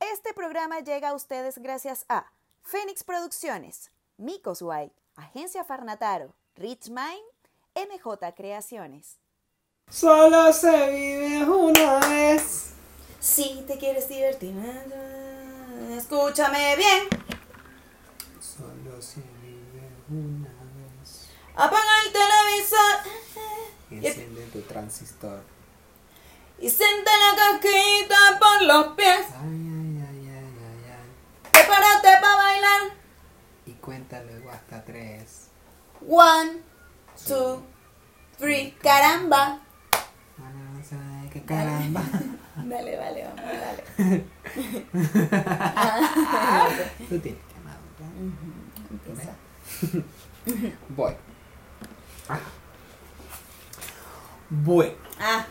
Este programa llega a ustedes gracias a Fénix Producciones, Micos White, Agencia Farnataro, Rich Mind, MJ Creaciones. Solo se vive una vez. Si te quieres divertir, escúchame bien. Solo se. Apaga el televisor Enciende tu transistor. y siente la casquita por los pies. Ay, ay, ay, ay, ay, ay. Prepárate para bailar. Y cuenta luego hasta tres. One, two, three. Caramba. Bueno, ¿sabe qué caramba? Dale, dale, vamos, dale. Tú tienes que. Empieza. Voy. Ah. Bueno. Ah,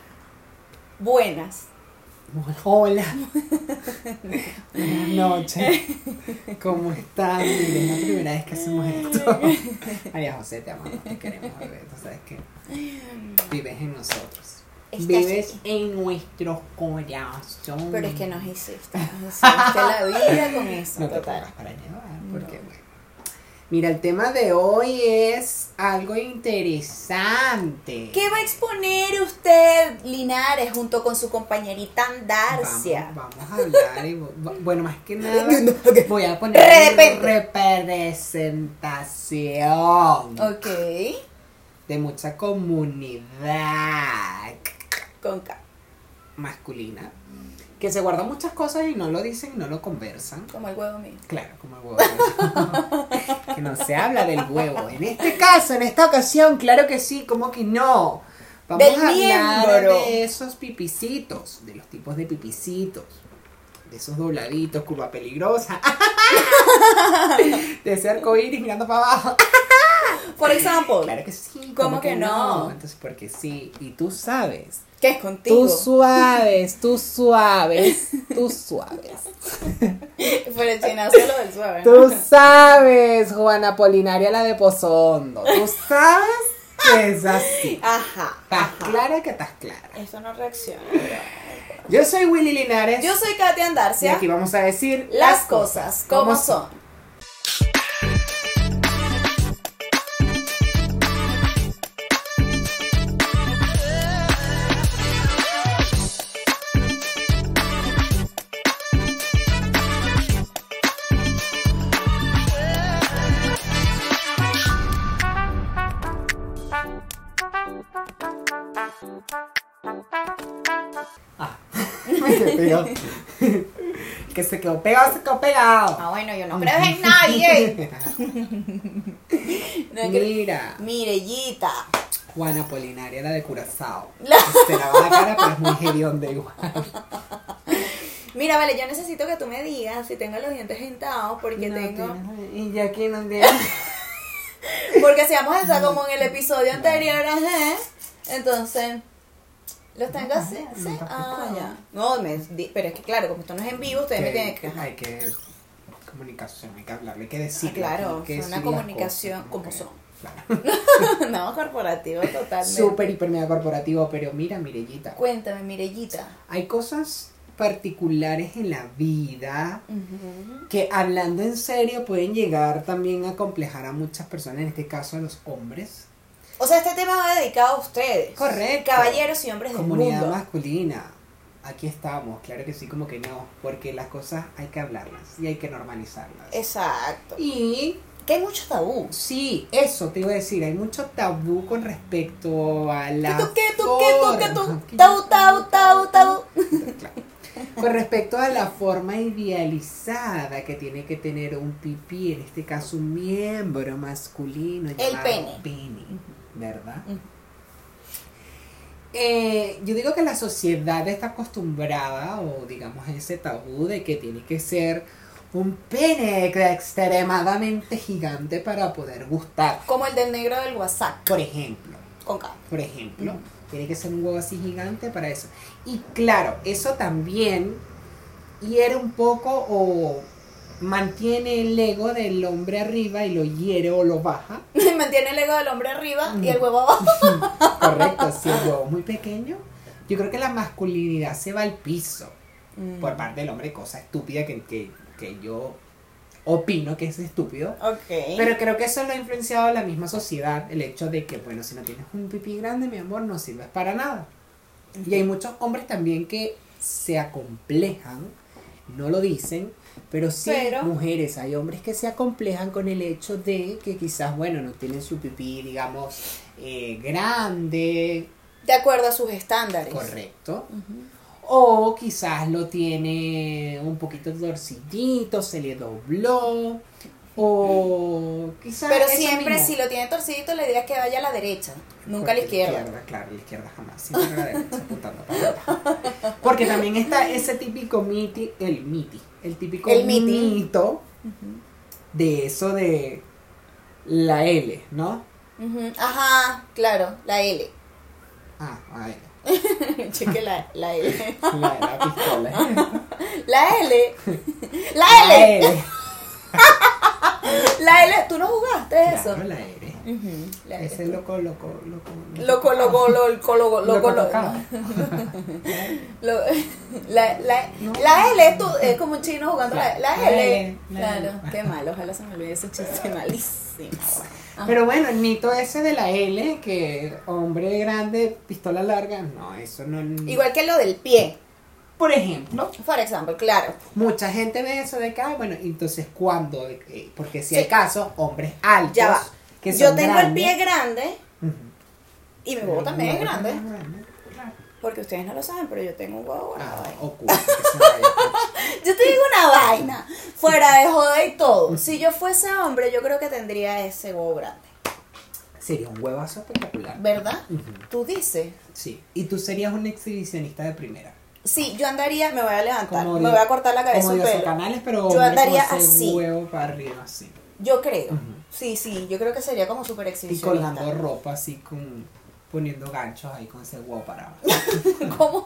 buenas. Hola. Buenas noches. ¿Cómo están? Miren, es la primera vez que hacemos esto. María José, te amamos, te queremos, bebé. Tú sabes que vives en nosotros. Estás Vives aquí. en nuestros corazones. Pero es que nos hiciste. Nos hiciste la vida con eso, No te total. para llevar, porque bueno. Mira, el tema de hoy es algo interesante. ¿Qué va a exponer usted, Linares, junto con su compañerita Andarcia? Vamos, vamos a hablar y bu- bueno, más que nada voy a poner representación Ok, de mucha comunidad con K. masculina que se guardan muchas cosas y no lo dicen, no lo conversan. Como el huevo mío. Claro, como el huevo. que no se habla del huevo. En este caso, en esta ocasión, claro que sí, como que no. Vamos Del a hablar de esos pipicitos, de los tipos de pipicitos, de esos dobladitos, curva peligrosa, de ese arcoíris mirando para abajo. Por ejemplo, Claro que sí. ¿Cómo que no? Entonces, porque sí, y tú sabes. ¿Qué es contigo? Tú suaves, tú suaves, tú suaves. Por el chinazo lo del suave. ¿no? Tú sabes, Juana Polinaria, la de Pozondo. Tú sabes que es así. Ajá. Estás clara que estás clara. Eso no reacciona. Yo soy Willy Linares. Yo soy Katia y Andarcia. aquí vamos a decir Las cosas como son. Quedó pegado, se quedó pegado. Ah, bueno, yo no creo en nadie. No Mira, Mirellita. Juana Polinaria, la de Curazao. La- Se lava la cara, pero es muy hedionda igual. Mira, vale, yo necesito que tú me digas si tengo los dientes dentados porque No tengo. Y ya aquí no tiene. Porque si vamos a estar como en el episodio anterior, ajá. Entonces. Los tengo así, no, Ah, ya. No, me, pero es que claro, como esto no es en vivo, ustedes me tienen que. Hay que. Comunicación, hay que hablarle, hay que decir. Ah, claro, es una comunicación como son. no, corporativo totalmente. Súper, hiper, mega corporativo, pero mira, Mirellita. Cuéntame, Mirellita. Hay cosas particulares en la vida que hablando en serio pueden llegar también a complejar a muchas personas, en este caso a los hombres. O sea, este tema va dedicado a ustedes. Correcto. Caballeros y hombres del Comunidad mundo. masculina. Aquí estamos, claro que sí, como que no, porque las cosas hay que hablarlas y hay que normalizarlas. Exacto. Y Que hay mucho tabú. sí, eso te iba a decir, hay mucho tabú con respecto a la ¿Qué tú, qué tú, qué tú, qué forma- tú? Tabú, tabú, tabú, tabú. Con respecto a la forma idealizada que tiene que tener un pipí, en este caso un miembro masculino llamado pene. ¿Verdad? Eh, yo digo que la sociedad está acostumbrada, o digamos ese tabú de que tiene que ser un pene extremadamente gigante para poder gustar. Como el del negro del WhatsApp. Por ejemplo, Con K. por ejemplo, tiene que ser un huevo así gigante para eso. Y claro, eso también hiere un poco o mantiene el ego del hombre arriba y lo hiere o lo baja. Mantiene el ego del hombre arriba y el huevo abajo. Correcto, si el huevo es muy pequeño, yo creo que la masculinidad se va al piso Mm. por parte del hombre, cosa estúpida que, que, que yo opino que es estúpido. Ok. Pero creo que eso lo ha influenciado la misma sociedad, el hecho de que, bueno, si no tienes un pipí grande, mi amor, no sirves para nada. Y hay muchos hombres también que se acomplejan, no lo dicen, pero sí Pero- mujeres, hay hombres que se acomplejan con el hecho de que quizás, bueno, no tienen su pipí, digamos, eh, grande, de acuerdo a sus estándares. correcto. O quizás lo tiene un poquito torcidito, se le dobló. O quizás. Pero siempre mismo. si lo tiene torcidito le dirías que vaya a la derecha, nunca a la izquierda. Claro, la izquierda jamás. Siempre a la derecha, apuntando para. Porque también está ese típico miti, el miti, el típico El miti. mito de eso de la L, ¿no? Ajá, claro, la L. Ah, L. Cheque la, la L. La, la pistola. La L. La La L. La L. ¿Tú no jugaste eso? Claro, la L. La L. Ese loco, loco, loco. Loco, loco, loco, loco, loco, Loco la, la, No. la L es, tu- es como un chino jugando la, la La L. L, la Claro, qué malo, ojalá se me olvide ese chiste malísimo. Ajá. Pero bueno, el mito ese de la L, que hombre grande, pistola larga, no, eso no. Igual que lo del pie, Por ejemplo, por ejemplo, claro. mucha gente ve eso de que, ay, bueno, entonces cuando, eh, porque si Sí. hay casos, hombres altos, Ya va. que Yo tengo grandes. el pie grande y mi huevo también es grande. Porque ustedes no lo saben, pero yo tengo un huevo Ah, pues. Yo te digo una vaina, fuera de joda y todo. Si yo fuese hombre, yo creo que tendría ese huevo grande. Sería un huevazo espectacular. ¿Verdad? Ujú. Tú dices. Sí, y tú serías un exhibicionista de primera. Sí, yo andaría, me voy a levantar, Como me voy a cortar la cabeza Como canales, pero Yo andaría así. huevo para arriba, así. Yo creo. Sí, sí, yo creo que sería como súper Y exhibicionista. colgando ropa así con poniendo ganchos ahí con ese huevo para abajo. ¿Cómo?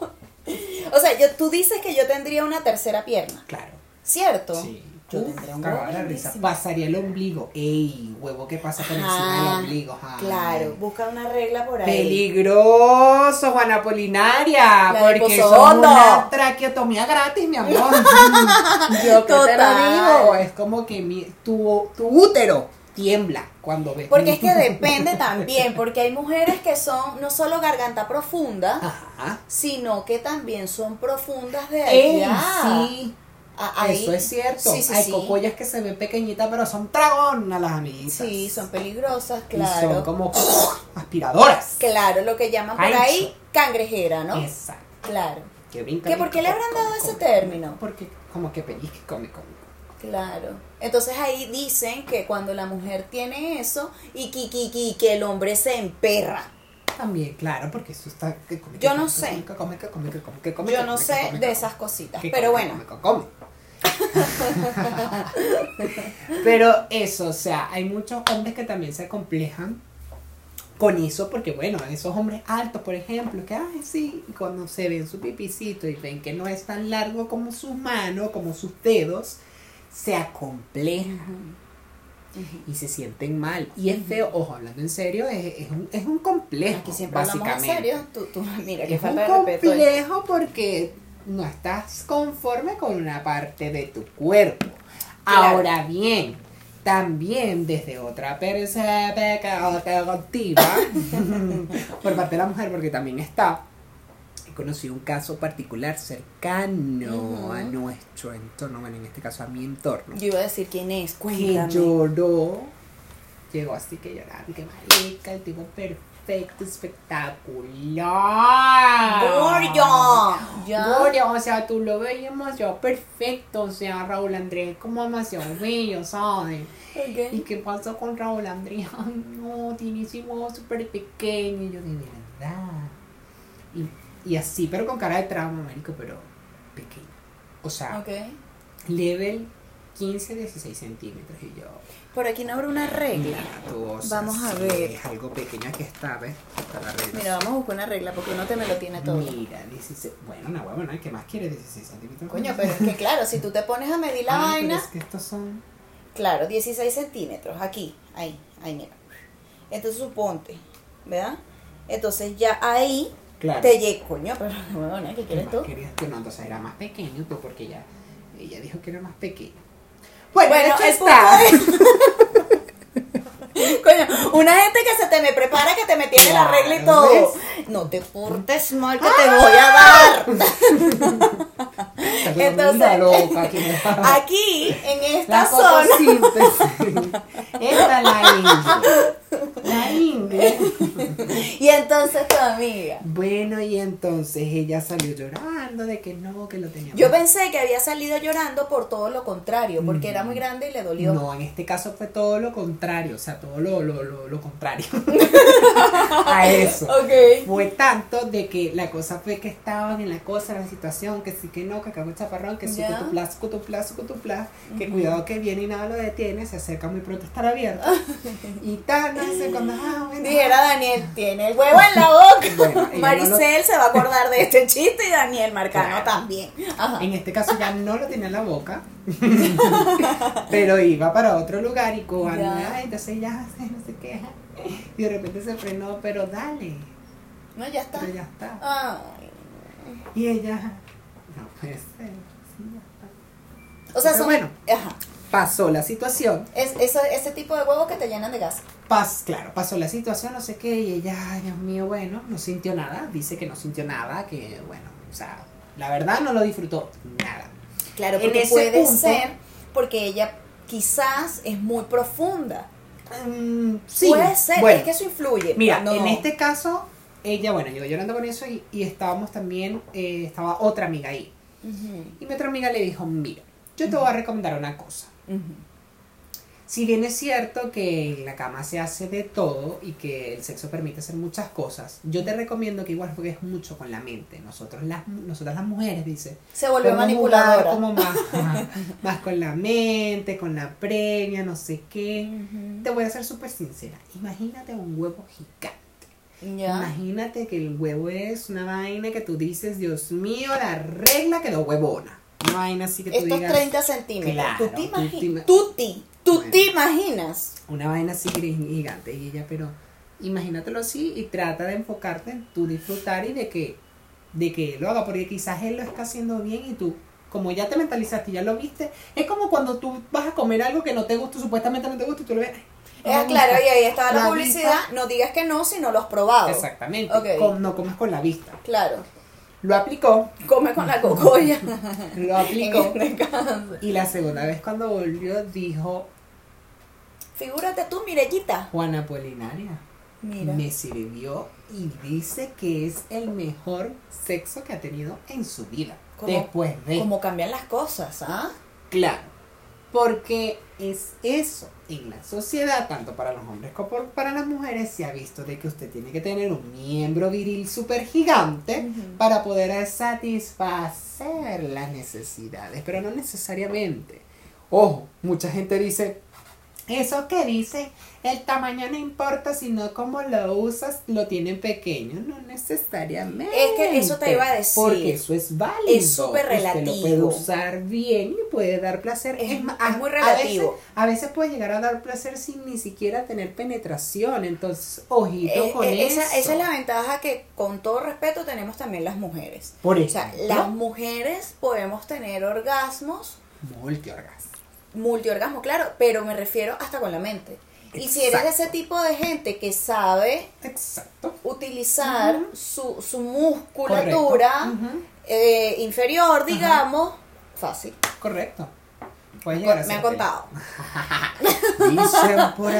O sea, yo, tú dices que yo tendría una tercera pierna, Claro. ¿cierto? Sí. Yo Uf, tendría un huevo la risa. Pasaría el ombligo. Ey, huevo que pasa por encima del ombligo. Ay. Claro, busca una regla por ahí. Peligroso, Juana Polinaria. La porque eso es una traqueotomía gratis, mi amor. Yo que te lo digo. Es como que mi, tu, tu útero tiembla cuando ves. Porque es que depende también, porque hay mujeres que son no solo garganta profunda, Ajá. sino que también son profundas de Ey, allá. sí. A- ahí- Eso es cierto. Sí, sí, Hay sí. cocollas que se ven pequeñitas, pero son dragonas las amiguitas. Sí, son peligrosas, Y son claro. como aspiradoras. Claro, lo que llaman por ahí cangrejera, ¿no? Exacto. Claro. Que brinca. ¿Que por qué le habrán dado come, ese come. término? Porque como que pellizque, come, come. Claro. Entonces ahí dicen que cuando la mujer tiene eso y que, que, que- que el hombre se emperra. También, claro, porque eso está... Que come, que Yo no sé. come, come, Yo no sé de esas cositas, pero bueno. Pero eso, o sea, hay muchos hombres que también se complejan con eso, porque bueno, esos hombres altos, por ejemplo, que, ay, sí, y cuando se ven su pipicito y ven que no es tan largo como sus manos, como sus dedos, se acomplejan y se sienten mal. Y es feo, ojo, hablando en serio, es, es un, es un complejo, Aquí siempre hablamos en básicamente. serio. Tú, tú, mira, que Es un complejo porque no estás conforme con una parte de tu cuerpo. Claro. Ahora bien, también desde otra perspectiva por parte de la mujer, porque también está, conocido un caso particular cercano a nuestro entorno, bueno, en este caso a mi entorno, Yo iba a decir quién es, que cuéntame. lloró, llegó así que llorando, que marica, el tipo perfecto, espectacular. Gordo. Gordo, o sea, tú lo veías demasiado perfecto, o sea, Raúl Andrés como demasiado bello, ¿sabes? ¿Y qué pasó con Raúl Andrés? Ay, no, tiene ese huevo súper pequeño, y yo de verdad. Y, y así, pero con cara de trauma, marico, pero pequeño. O sea, level 15 a 16 centímetros. Y yo, Por aquí no habrá una regla. mira, Vamos a sí, ver. Es algo pequeño aquí está, ¿ves? Está la regla. Mira, vamos a buscar una regla porque uno te me lo tiene todo. Mira, 16. Bueno, una huevona, ¿qué más quiere? 16 centímetros. Coño, pero es que claro, si tú te pones a medir la Ah, pero vaina, es que estos son. claro, 16 centímetros, aquí, ahí, ahí, mira. Entonces suponte, ¿verdad? Entonces ya ahí Claro. te llega, coño, pero bueno, ¿qué ¿Qué quieres tú? querías tú? No, entonces era más pequeño, pues porque ella, ella dijo que era más pequeño. Bueno, Bueno, está. Coño, una gente que se te me prepara que te me tiene la regla y Claro, todo. No te portes mal que te voy a dar. Entonces, loca, aquí en esta La zona. Esta es la India. La India. Y entonces tu amiga. Bueno, y entonces ella salió llorando de que no, que lo tenía. Yo mal. pensé que había salido llorando por todo lo contrario, porque era muy grande y le dolió. No, en este caso fue todo lo contrario, o sea, todo lo, lo, lo, lo contrario a eso. Ok. Fue tanto de que la cosa fue que estaban en la cosa, en la situación, que sí que no, que acabó el chaparrón, que sí, Ya. cutuplas, cutuplas, cutuplas, que cuidado que viene y nada lo detiene, se acerca muy pronto a estar abierto. y tan, cuando, ah, bueno, Dijera Daniel, tiene el huevo en la boca. Bueno, Maricel se va a acordar de este chiste y Daniel Marcano Claro. también. Ajá. En este caso ya no lo tenía en la boca, pero iba para otro lugar y cuando, Ya. entonces ya no sé qué, y de repente se frenó, pero dale, No, ya está. pero ya está. Ay. Y ella, no puede ser, sí, ya está. O sea, Pero son. bueno. Ajá. Pasó la situación, Es, ese, ese tipo de huevos que te llenan de gas. pas, claro, pasó la situación, no sé qué, y ella, ay, Dios mío, bueno, no sintió nada, dice que no sintió nada, que bueno, o sea, la verdad no lo disfrutó nada. Claro, En porque ese puede punto- ser porque ella quizás es muy profunda. Mm, sí, puede ser, bueno, es que eso influye. Mira, No. en este caso, ella, bueno, llegó llorando con eso y, y estábamos también, eh, estaba otra amiga ahí. Y mi otra amiga le dijo, mira, yo te voy a recomendar una cosa. Si bien es cierto que en la cama se hace de todo y que el sexo permite hacer muchas cosas, yo te recomiendo que igual juegues mucho con la mente. Nosotros las, nosotras las mujeres, dice. Se volvió manipuladora. como más, más con la mente, con la premia, no sé qué. Te voy a ser súper sincera. Imagínate un huevo gigante. Ya. Imagínate que el huevo es una vaina que tú dices, Dios mío, la regla quedó huevona. Una vaina así que tú Estos digas. 30 centímetros. Claro, ¿Tú te imaginas? ima- ¿Tú te, tú Bueno. te imaginas? Una vaina así gigante. Y ella, pero imagínatelo así y trata de enfocarte en tu disfrutar y de que, de que lo haga, porque quizás él lo está haciendo bien y tú, como ya te mentalizaste y ya lo viste, es como cuando tú vas a comer algo que no te gusta, supuestamente no te gusta y tú lo ves. "Ay, no Es me claro, gusta". y ahí estaba la, La publicidad. vista- No digas que no si no lo has probado. Exactamente. Ok. Com- no comes con la vista. Claro. Lo aplicó, Come con la cocoya. lo aplicó. Este. Y la segunda vez cuando volvió dijo Figúrate tú, Mirellita. Juana Apolinaria. Mira. Me sirvió y dice que es el mejor sexo que ha tenido en su vida. ¿Cómo- Después de. Cómo cambian las cosas, ¿ah? Claro. Porque es eso. En la sociedad, tanto para los hombres como para las mujeres, se ha visto de que usted tiene que tener un miembro viril súper gigante para poder satisfacer las necesidades, pero no necesariamente. Ojo, mucha gente dice, eso que dice, el tamaño no importa, sino cómo lo usas, lo tienen pequeño. No necesariamente. Es que eso te iba a decir. Porque eso es válido. Es súper Usted lo relativo. puede usar bien y puede dar placer. Es- muy a relativo. veces- A veces, puede llegar a dar placer sin ni siquiera tener penetración. Entonces, ojito Eh, con eh, eso. esa, esa es la ventaja que, con todo respeto, tenemos también las mujeres. Por O sea, las mujeres podemos tener orgasmos, multiorgasmo. Multiorgasmo, claro, pero me refiero hasta con la mente. Y si eres de ese tipo de gente que sabe Exacto. utilizar su, su musculatura eh, inferior, digamos, fácil. Correcto. Me ser han contado. Dicen por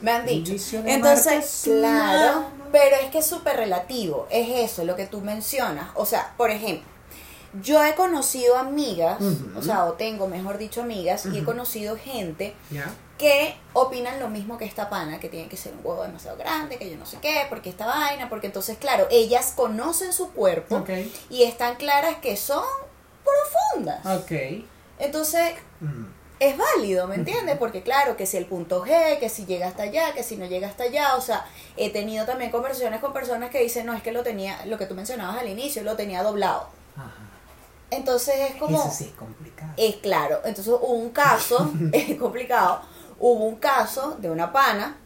me han dicho. Entonces, claro, pero es que es súper relativo, es eso lo que tú mencionas. O sea, por ejemplo, yo he conocido amigas, o sea, o tengo, mejor dicho, amigas, y he conocido gente que opinan lo mismo que esta pana, que tiene que ser un huevo demasiado grande, que yo no sé qué, porque esta vaina, porque entonces, claro, ellas conocen su cuerpo y están claras que son profundas. Ok. Entonces, es válido, ¿me entiendes? Porque claro, que si el punto G, que si llega hasta allá, que si no llega hasta allá, o sea, he tenido también conversaciones con personas que dicen, no, es que lo tenía, lo que tú mencionabas al inicio, lo tenía doblado. Ajá. Entonces es como... Eso sí es complicado. Es claro, entonces hubo un caso, es complicado, hubo un caso de una pana,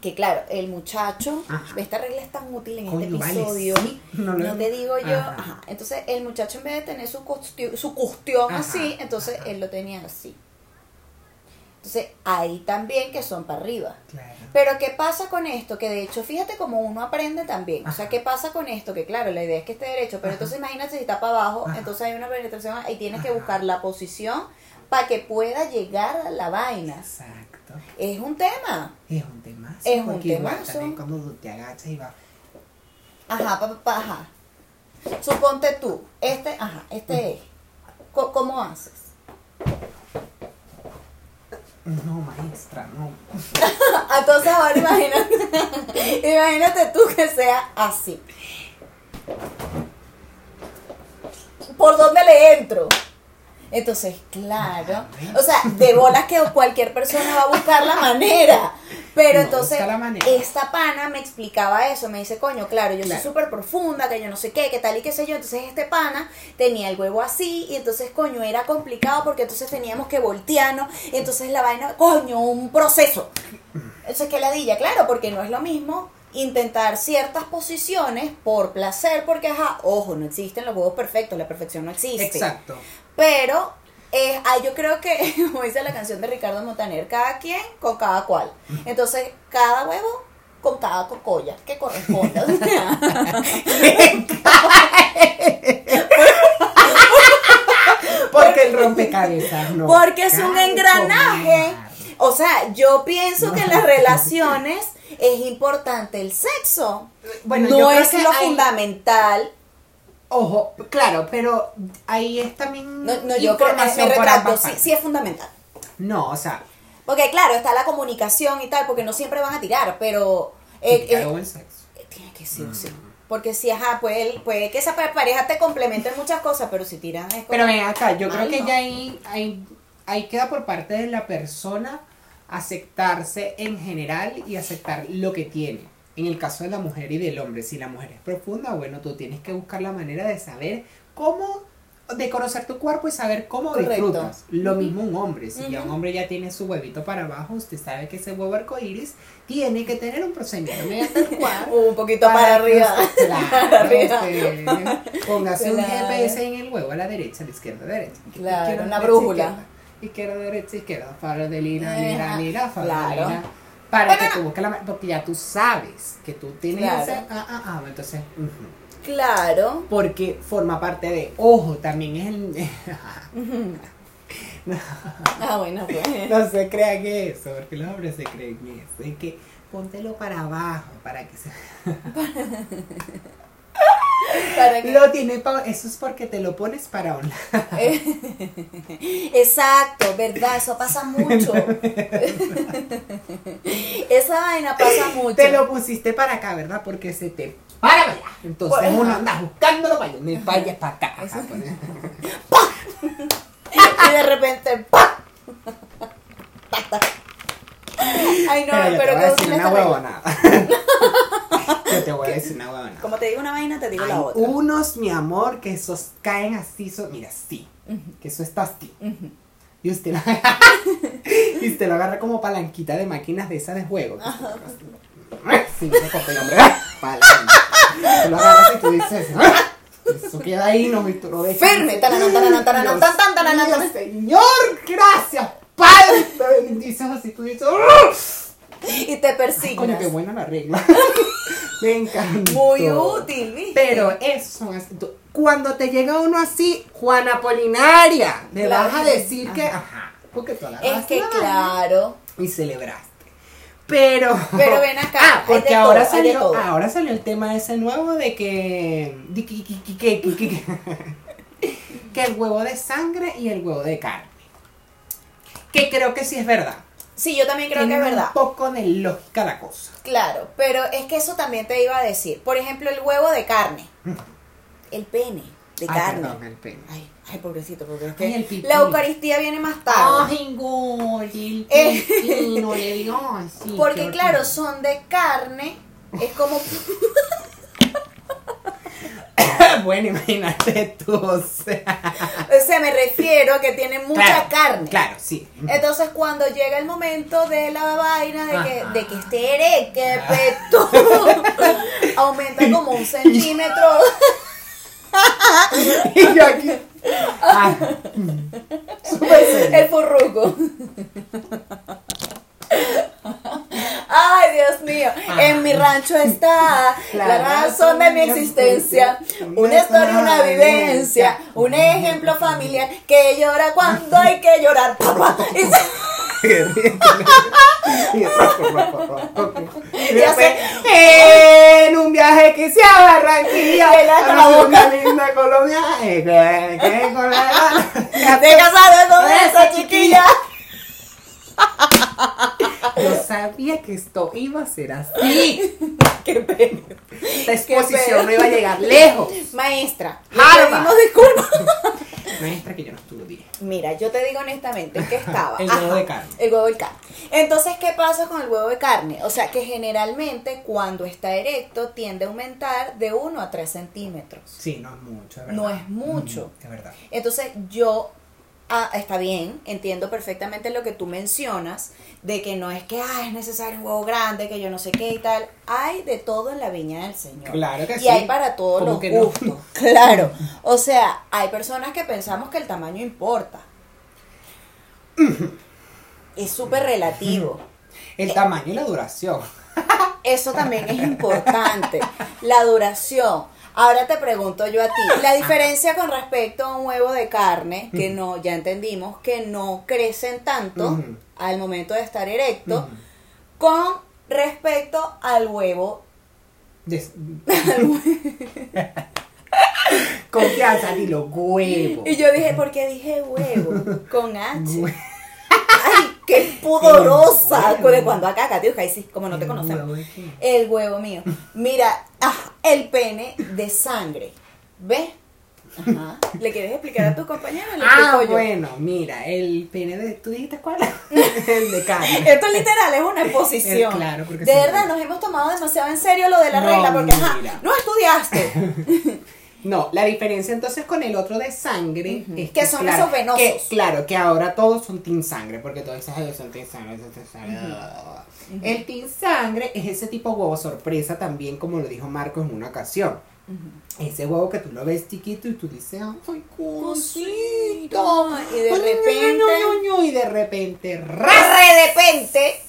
que claro, el muchacho, Ajá. esta regla es tan útil en Coño, este vale, episodio, sí, no no, te digo yo, Ajá. ajá. entonces el muchacho en vez de tener su, cuestión, su cuestión así, entonces él lo tenía así. Entonces hay también que son para arriba. Claro. Pero ¿qué pasa con esto? Que de hecho, fíjate cómo uno aprende también. O sea. ¿qué pasa con esto? Que claro, la idea es que esté derecho, pero Ajá. entonces imagínate si está para abajo, Ajá. entonces hay una penetración y tienes que buscar la posición para que pueda llegar a la vaina. Exacto. Es un tema. Es un temazo. Es un temazo. también cuando te agachas y vas. Ajá, pa, pa, ajá. Suponte tú, este, ajá, este es. ¿Cómo haces? No, maestra, no. Entonces ahora imagínate, imagínate tú que sea así. ¿Por dónde le entro? Entonces, claro. O sea, de bolas que cualquier persona va a buscar la manera. Pero No, entonces, busca la manera. esta pana me explicaba eso. Me dice, coño, claro, yo Claro. soy súper profunda, que yo no sé qué, que tal y qué sé yo. Entonces, este pana tenía el huevo así. Y entonces, coño, era complicado porque entonces teníamos que voltearnos. Y entonces la vaina, coño, un proceso. Eso es que ladilla, claro, porque no es lo mismo intentar ciertas posiciones por placer, porque, ajá, ojo, no existen los huevos perfectos, la perfección no existe. Exacto. Pero eh, ah, yo creo que, como dice la canción de Ricardo Montaner, cada quien con cada cual. Entonces, cada huevo con cada cocoya que. O sea, Porque el rompecabezas no. Porque es un engranaje. O sea, yo pienso que en las relaciones es importante el sexo. Bueno, yo no creo es que lo hay- fundamental. Ojo, claro, pero ahí es también No, no yo creo que me información por retracto, ambas sí, es fundamental. No, o sea, Porque claro, está la comunicación y tal, porque no siempre van a tirar, pero... eh, que eh, buen sexo. tiene que ser, sí. Porque si, ajá, puede, puede que esa pareja te complemente en muchas cosas, pero si tiran es como... Pero ven acá, yo creo que ¿no? ya ahí, ahí, ahí queda por parte de la persona aceptarse en general y aceptar lo que tiene. En el caso de la mujer y del hombre, si la mujer es profunda, bueno, tú tienes que buscar la manera de saber cómo, de conocer tu cuerpo y saber cómo Correcto. disfrutas. Lo mismo un hombre, si ya un hombre ya tiene su huevito para abajo, usted sabe que ese huevo arcoíris tiene que tener un procedimiento cual un poquito para, arriba. Claro, usted póngase un. GPS en el huevo a la derecha, a la izquierda, derecha. Claro, una brújula. Izquierda, derecha, izquierda, para de lira, lira, lira, para que tú busques la porque ya tú sabes que tú tienes ese, ah, ah, ah, entonces. Claro. porque forma parte de, ojo, también es el, Ah, bueno, pues. no se crean eso, porque los hombres se creen eso, es que póntelo para abajo, para que se... Para que- Lo tiene pa- eso es porque te lo pones para un lado. Exacto, ¿verdad? Eso pasa mucho. Esa vaina pasa mucho. Te lo pusiste para acá, ¿verdad? Porque se te para allá. Entonces uno anda buscándolo para allá, me vaya para acá. Y de repente, ¡pa! Tac, tac. Ay, no, pero pero, que una huevonada. Yo te voy a decir una huevonada. Como te digo una vaina, te digo Hay la otra. unos, mi amor, que esos caen así, so- mira, así. Que eso está así. Y usted lo, y usted lo agarra como palanquita de máquinas de esas de juego. agarra. Sí, me corté el hombre. Palanca. Tú lo agarras y tú dices. "Ah". Eso queda ahí, no, tú lo dejas. Firme, taranán, taranán, taranán, Dios tan, tan, taranán, mío, taranán. Señor, gracias, Padre. Te bendices así, tú dices. "Ah". Y te Ay, persignas. como que buena la regla. Me encanta. Muy útil, ¿viste? Pero eso Cuando te llega uno así, Juana Polinaria, le Claro vas a decir que. Ajá. Porque tú Es agarraste que la claro. Y celebraste. Pero. Pero ven acá, Ah, porque ahora salió, ahora salió el tema ese nuevo de que- que- que el huevo de sangre y el huevo de carne. Que creo que sí es verdad. Sí, yo también creo que es verdad. Un poco de lógica la cosa. Claro, pero es que eso también te iba a decir. Por ejemplo, el huevo de carne. El pene de Ay, carne. perdón, el pene. Ay, Ay, pobrecito, porque es que el la Eucaristía viene más tarde. Ay, Eh. el no le digo así. porque claro, son de carne, es como bueno, imagínate tú, o sea. o sea, me refiero a que tienen mucha Claro, carne. Claro, sí. Entonces cuando llega el momento de la vaina de que, Ajá. de que esté erecto, aumenta como un centímetro. y yo aquí. Ah. El furruco. Ay, Dios mío. En mi rancho está la razón de mi existencia. Una historia, una vivencia. Un ejemplo familiar que llora cuando hay que llorar. Y se- Y en un viaje que sea a Barranquilla, a una linda Colombia, Te casado con esa chiquilla. Yo sabía que esto iba a ser así. Qué pena. Esta exposición no iba a llegar lejos. Maestra, pedimos disculpas. Maestra que yo no estudié. Mira, yo te digo honestamente que estaba. El huevo de carne. El huevo de carne. Entonces, ¿qué pasa con el huevo de carne? O sea, que generalmente cuando está erecto tiende a aumentar de 1 a 3 centímetros. Sí, no es mucho, es verdad. No es mucho. Mm, Es verdad. Entonces, yo, ah, está bien, entiendo perfectamente lo que tú mencionas, de que no es que ah, es necesario un huevo grande, que yo no sé qué y tal. Hay de todo en la viña del Señor. Claro que y sí. hay para todos ¿Cómo los que no? gustos. Claro. O sea, hay personas que pensamos que el tamaño importa. Es súper relativo. El tamaño y la duración. Eso también es importante. La duración. Ahora te pregunto yo a ti, la diferencia con respecto a un huevo de carne, que no, ya entendimos que no crecen tanto al momento de estar erecto, con respecto al huevo. Des- Confianza, dilo, huevo. Y yo dije, ¿por qué dije huevo? Con H. Ay, qué pudorosa. Cuando acá, Katiuska, ahí sí, como no te ¿El conocemos. El huevo mío. Mira, ah, el pene de sangre. ¿Ves? Ajá. ¿Le quieres explicar a tus compañeros? Le Ah, yo. bueno, mira, el pene de. ¿Tú dijiste cuál? el de carne. Esto literal es una exposición. Claro, porque de verdad nos hemos tomado demasiado en serio lo de la No, regla, porque ajá, mira. no estudiaste. No, la diferencia entonces con el otro de sangre es Que son claro, esos venosos. que- claro, que ahora todos son team sangre, porque todos esos "Ay, son team sangre, son team sangre". El team sangre es ese tipo de huevo sorpresa también, como lo dijo Marcos en una ocasión. Ese huevo que tú lo ves chiquito y tú dices, ¡ay, cosito! Y de repente, y de repente, ¡ra! de repente,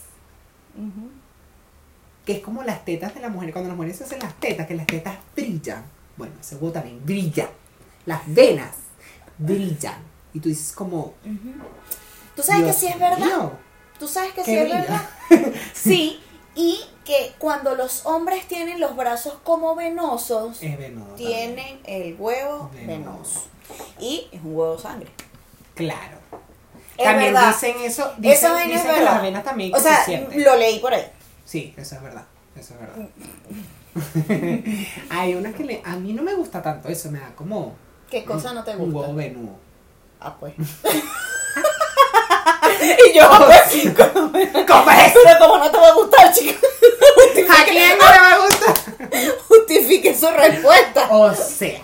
que es como las tetas de la mujer. Cuando las mujeres se hacen las tetas, que las tetas brillan. Bueno, ese huevo también brilla. Las venas brillan. Y tú dices como... tú sabes Dios que sí es verdad. mío, Tú sabes que ¿qué sí es brilla? verdad. Sí, y que cuando los hombres tienen los brazos como venosos, venoso. tienen el huevo Venoso. venoso. Y es un huevo sangre. Claro. Es también verdad. dicen eso. Dicen, Esa vaina es dicen que las venas también O sea, se lo leí por ahí. Sí, eso es verdad. Eso es verdad. Hay unas que le, a mí no me gusta tanto eso, me da como ¿Qué cosa no te un gusta? huevo venudo. Ah, pues. y yo, pues, ¿cómo Pero como no te va a gustar, chicos. ¿A quién no le va a gustar? Justifique su respuesta. O sea,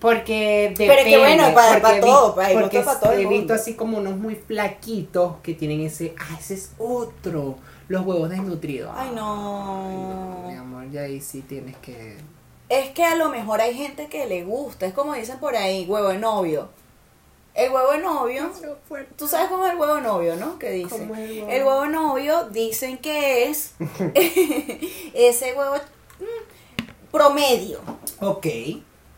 porque depende. Pero es que bueno, para- para todo, hay porque para todo el he visto así como unos muy flaquitos que tienen ese, ah, ese es otro, los huevos desnutridos. Ay, Mi no. amor, ya ahí sí tienes que... Es que a lo mejor hay gente que le gusta. Es como dicen por ahí, huevo de novio. El huevo de novio. Tú sabes cómo es el huevo de novio, ¿no? Que dicen. ¿Cómo es el huevo? El huevo de novio dicen que es ese huevo mm, promedio. Ok,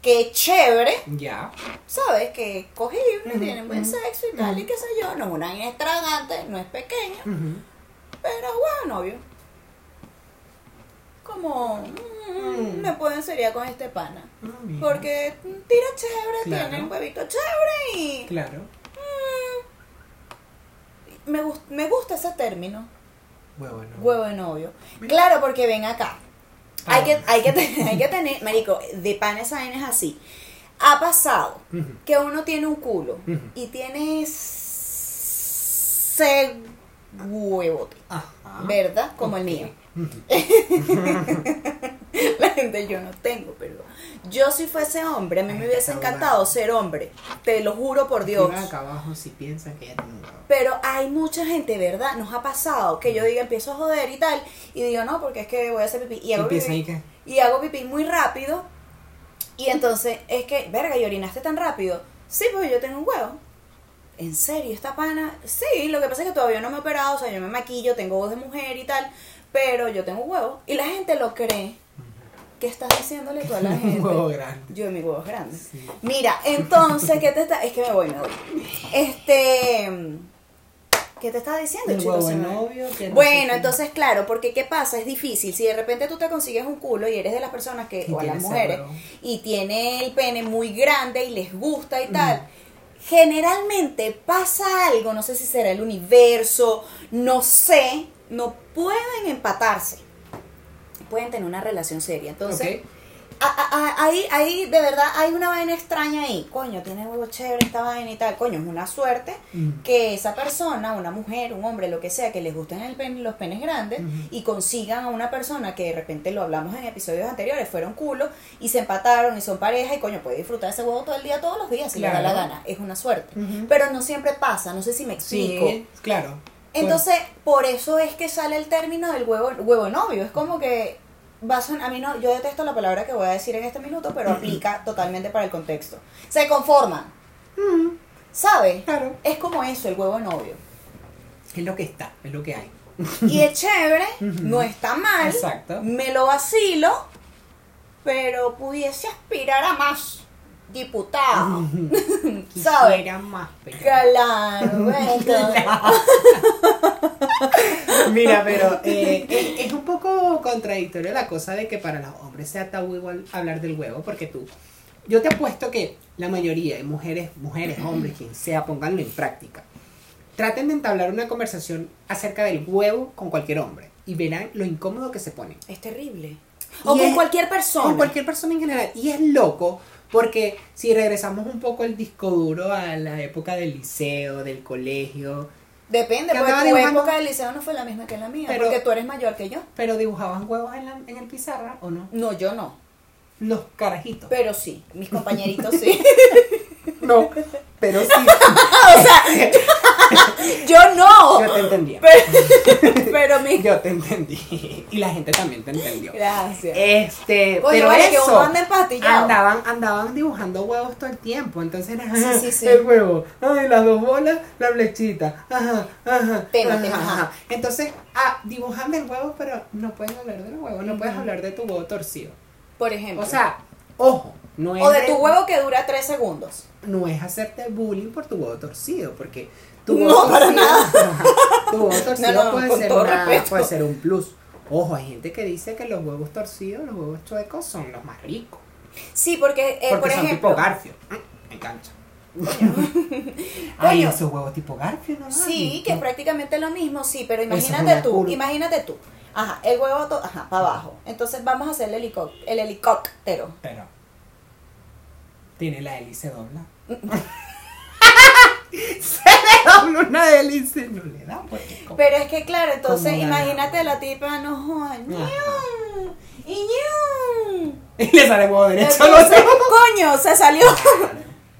Que es chévere, ya. ¿sabes? Que es cogible, Ujú, tiene buen sexo y tal, y qué sé yo. No es una extravagante, no es pequeña, De novio. Como, mm, Mm. me puedo enseriar con este pana. Ah. Porque tira chévere, Claro. tiene un huevito chévere y Claro. me, gus- me gusta ese término, Huevo no. huevo de novio. Claro, porque ven acá. Ah. Hay que, hay, que tener, hay que tener, marico, de panes a es así. Ha pasado que uno tiene un culo Ujú. y tiene ese huevote, Ajá. ¿verdad? Como el mío. La gente yo no tengo, pero yo si fuese hombre, a mí Ay, me hubiese encantado ser hombre. Te lo juro por Dios. Acá abajo si piensan que. Pero hay mucha gente, ¿verdad? Nos ha pasado que yo diga, empiezo a joder y tal, y digo, no, porque es que voy a hacer pipí. Y hago ahí pipí, que. y hago pipí muy rápido. Y entonces, es que, verga, ¿y orinaste tan rápido? Sí, pues yo tengo un huevo. ¿En serio? ¿Esta pana? Sí, lo que pasa es que todavía no me he operado, o sea, yo me maquillo, tengo voz de mujer y tal, pero yo tengo un huevo. Y la gente lo cree. ¿Qué estás diciéndole tú a la gente? Huevo grande. Yo, mi huevo es grande. Sí. Mira, entonces, ¿qué te está...? Es que me voy, me voy. Este... ¿Qué te estaba diciendo, El de me- novio. que no sé Bueno, entonces, claro, porque ¿qué pasa? Es difícil. Si de repente tú te consigues un culo y eres de las personas que, o a las mujeres, y tiene el pene muy grande y les gusta y Mm. Generalmente pasa algo, no sé si será el universo, no sé, no pueden empatarse. Pueden tener una relación seria. Entonces. Ahí, ahí, de verdad, hay una vaina extraña ahí. Coño, tiene huevo chévere esta vaina y tal. Coño, es una suerte Mm. que esa persona, una mujer, un hombre, lo que sea, que les gusten el pen- los penes grandes y consigan a una persona que de repente lo hablamos en episodios anteriores, fueron culo y se empataron y son pareja y coño, puede disfrutar ese huevo todo el día, todos los días, si le da la gana. Es una suerte. Pero no siempre pasa, no sé si me explico. Sí, claro. Entonces, por eso es que sale el término del huevo, huevo novio. Es como que va a son- a mí no, yo detesto la palabra que voy a decir en este minuto, pero aplica totalmente para el contexto. Se conforman, Mm, ¿sabes? claro. Es como eso, el huevo novio. Es lo que está, es lo que hay. Y es chévere, no está mal, Exacto. me lo vacilo, pero pudiese aspirar a más diputado. ¿Sabes? Más, pero- Claro, bueno. Mira, pero eh, es, es un poco contradictorio la cosa de que para los hombres sea tabú igual hablar del huevo, porque tú, yo te apuesto que la mayoría de mujeres, mujeres, hombres, quien sea, pónganlo en práctica. Traten de entablar una conversación acerca del huevo con cualquier hombre y verán lo incómodo que se pone. Es terrible. Y O con cualquier persona. Con cualquier persona en general. Y es loco porque si regresamos un poco el disco duro a la época del liceo, del colegio, Depende, que porque tu dibujando- época del liceo no fue la misma que la mía, Pero- porque tú eres mayor que yo. pero dibujaban huevos en, la, en el pizarra o no? No, yo no, Los carajitos. pero sí, mis compañeritos sí. No, pero sí. o sea, yo no, Yo te entendí. pero, pero mi... Yo te entendí. Y la gente también te entendió. Gracias. Este, pero vale, que eso, empastillado. andaban, andaban dibujando huevos todo el tiempo, entonces era Sí, sí, sí. el huevo, ay, las dos bolas, la flechita, ajá, ajá, Tema, ajá, tema, ajá. Entonces, ah, dibujando el huevo, pero no puedes hablar del huevo, no puedes hablar de tu huevo torcido. Por ejemplo. O sea, ojo, no es o de tu huevo que dura tres segundos. no es hacerte bullying por tu huevo torcido, porque tu No, huevo para torcido, tu huevo torcido No, no, puede, ser una- puede ser un plus. Ojo, hay gente que dice que los huevos torcidos, los huevos chuecos son los más ricos. Sí, porque, eh, Porque por son ejemplo... tipo Garfio. Mm, Me engancha. Ay, esos huevos tipo Garfio, ¿no? Sí, que es prácticamente lo mismo, sí, pero imagínate tú, curva. imagínate tú. Ajá, el huevo, ajá, para abajo. Entonces vamos a hacer el, helico- el helicóptero. Pero. Tiene la hélice dobla. Se le dobla una hélice. No le da porque. como- Pero es que claro, entonces imagínate la tipa, no y. Y le sale huevo derecho Entonces, coño, se salió.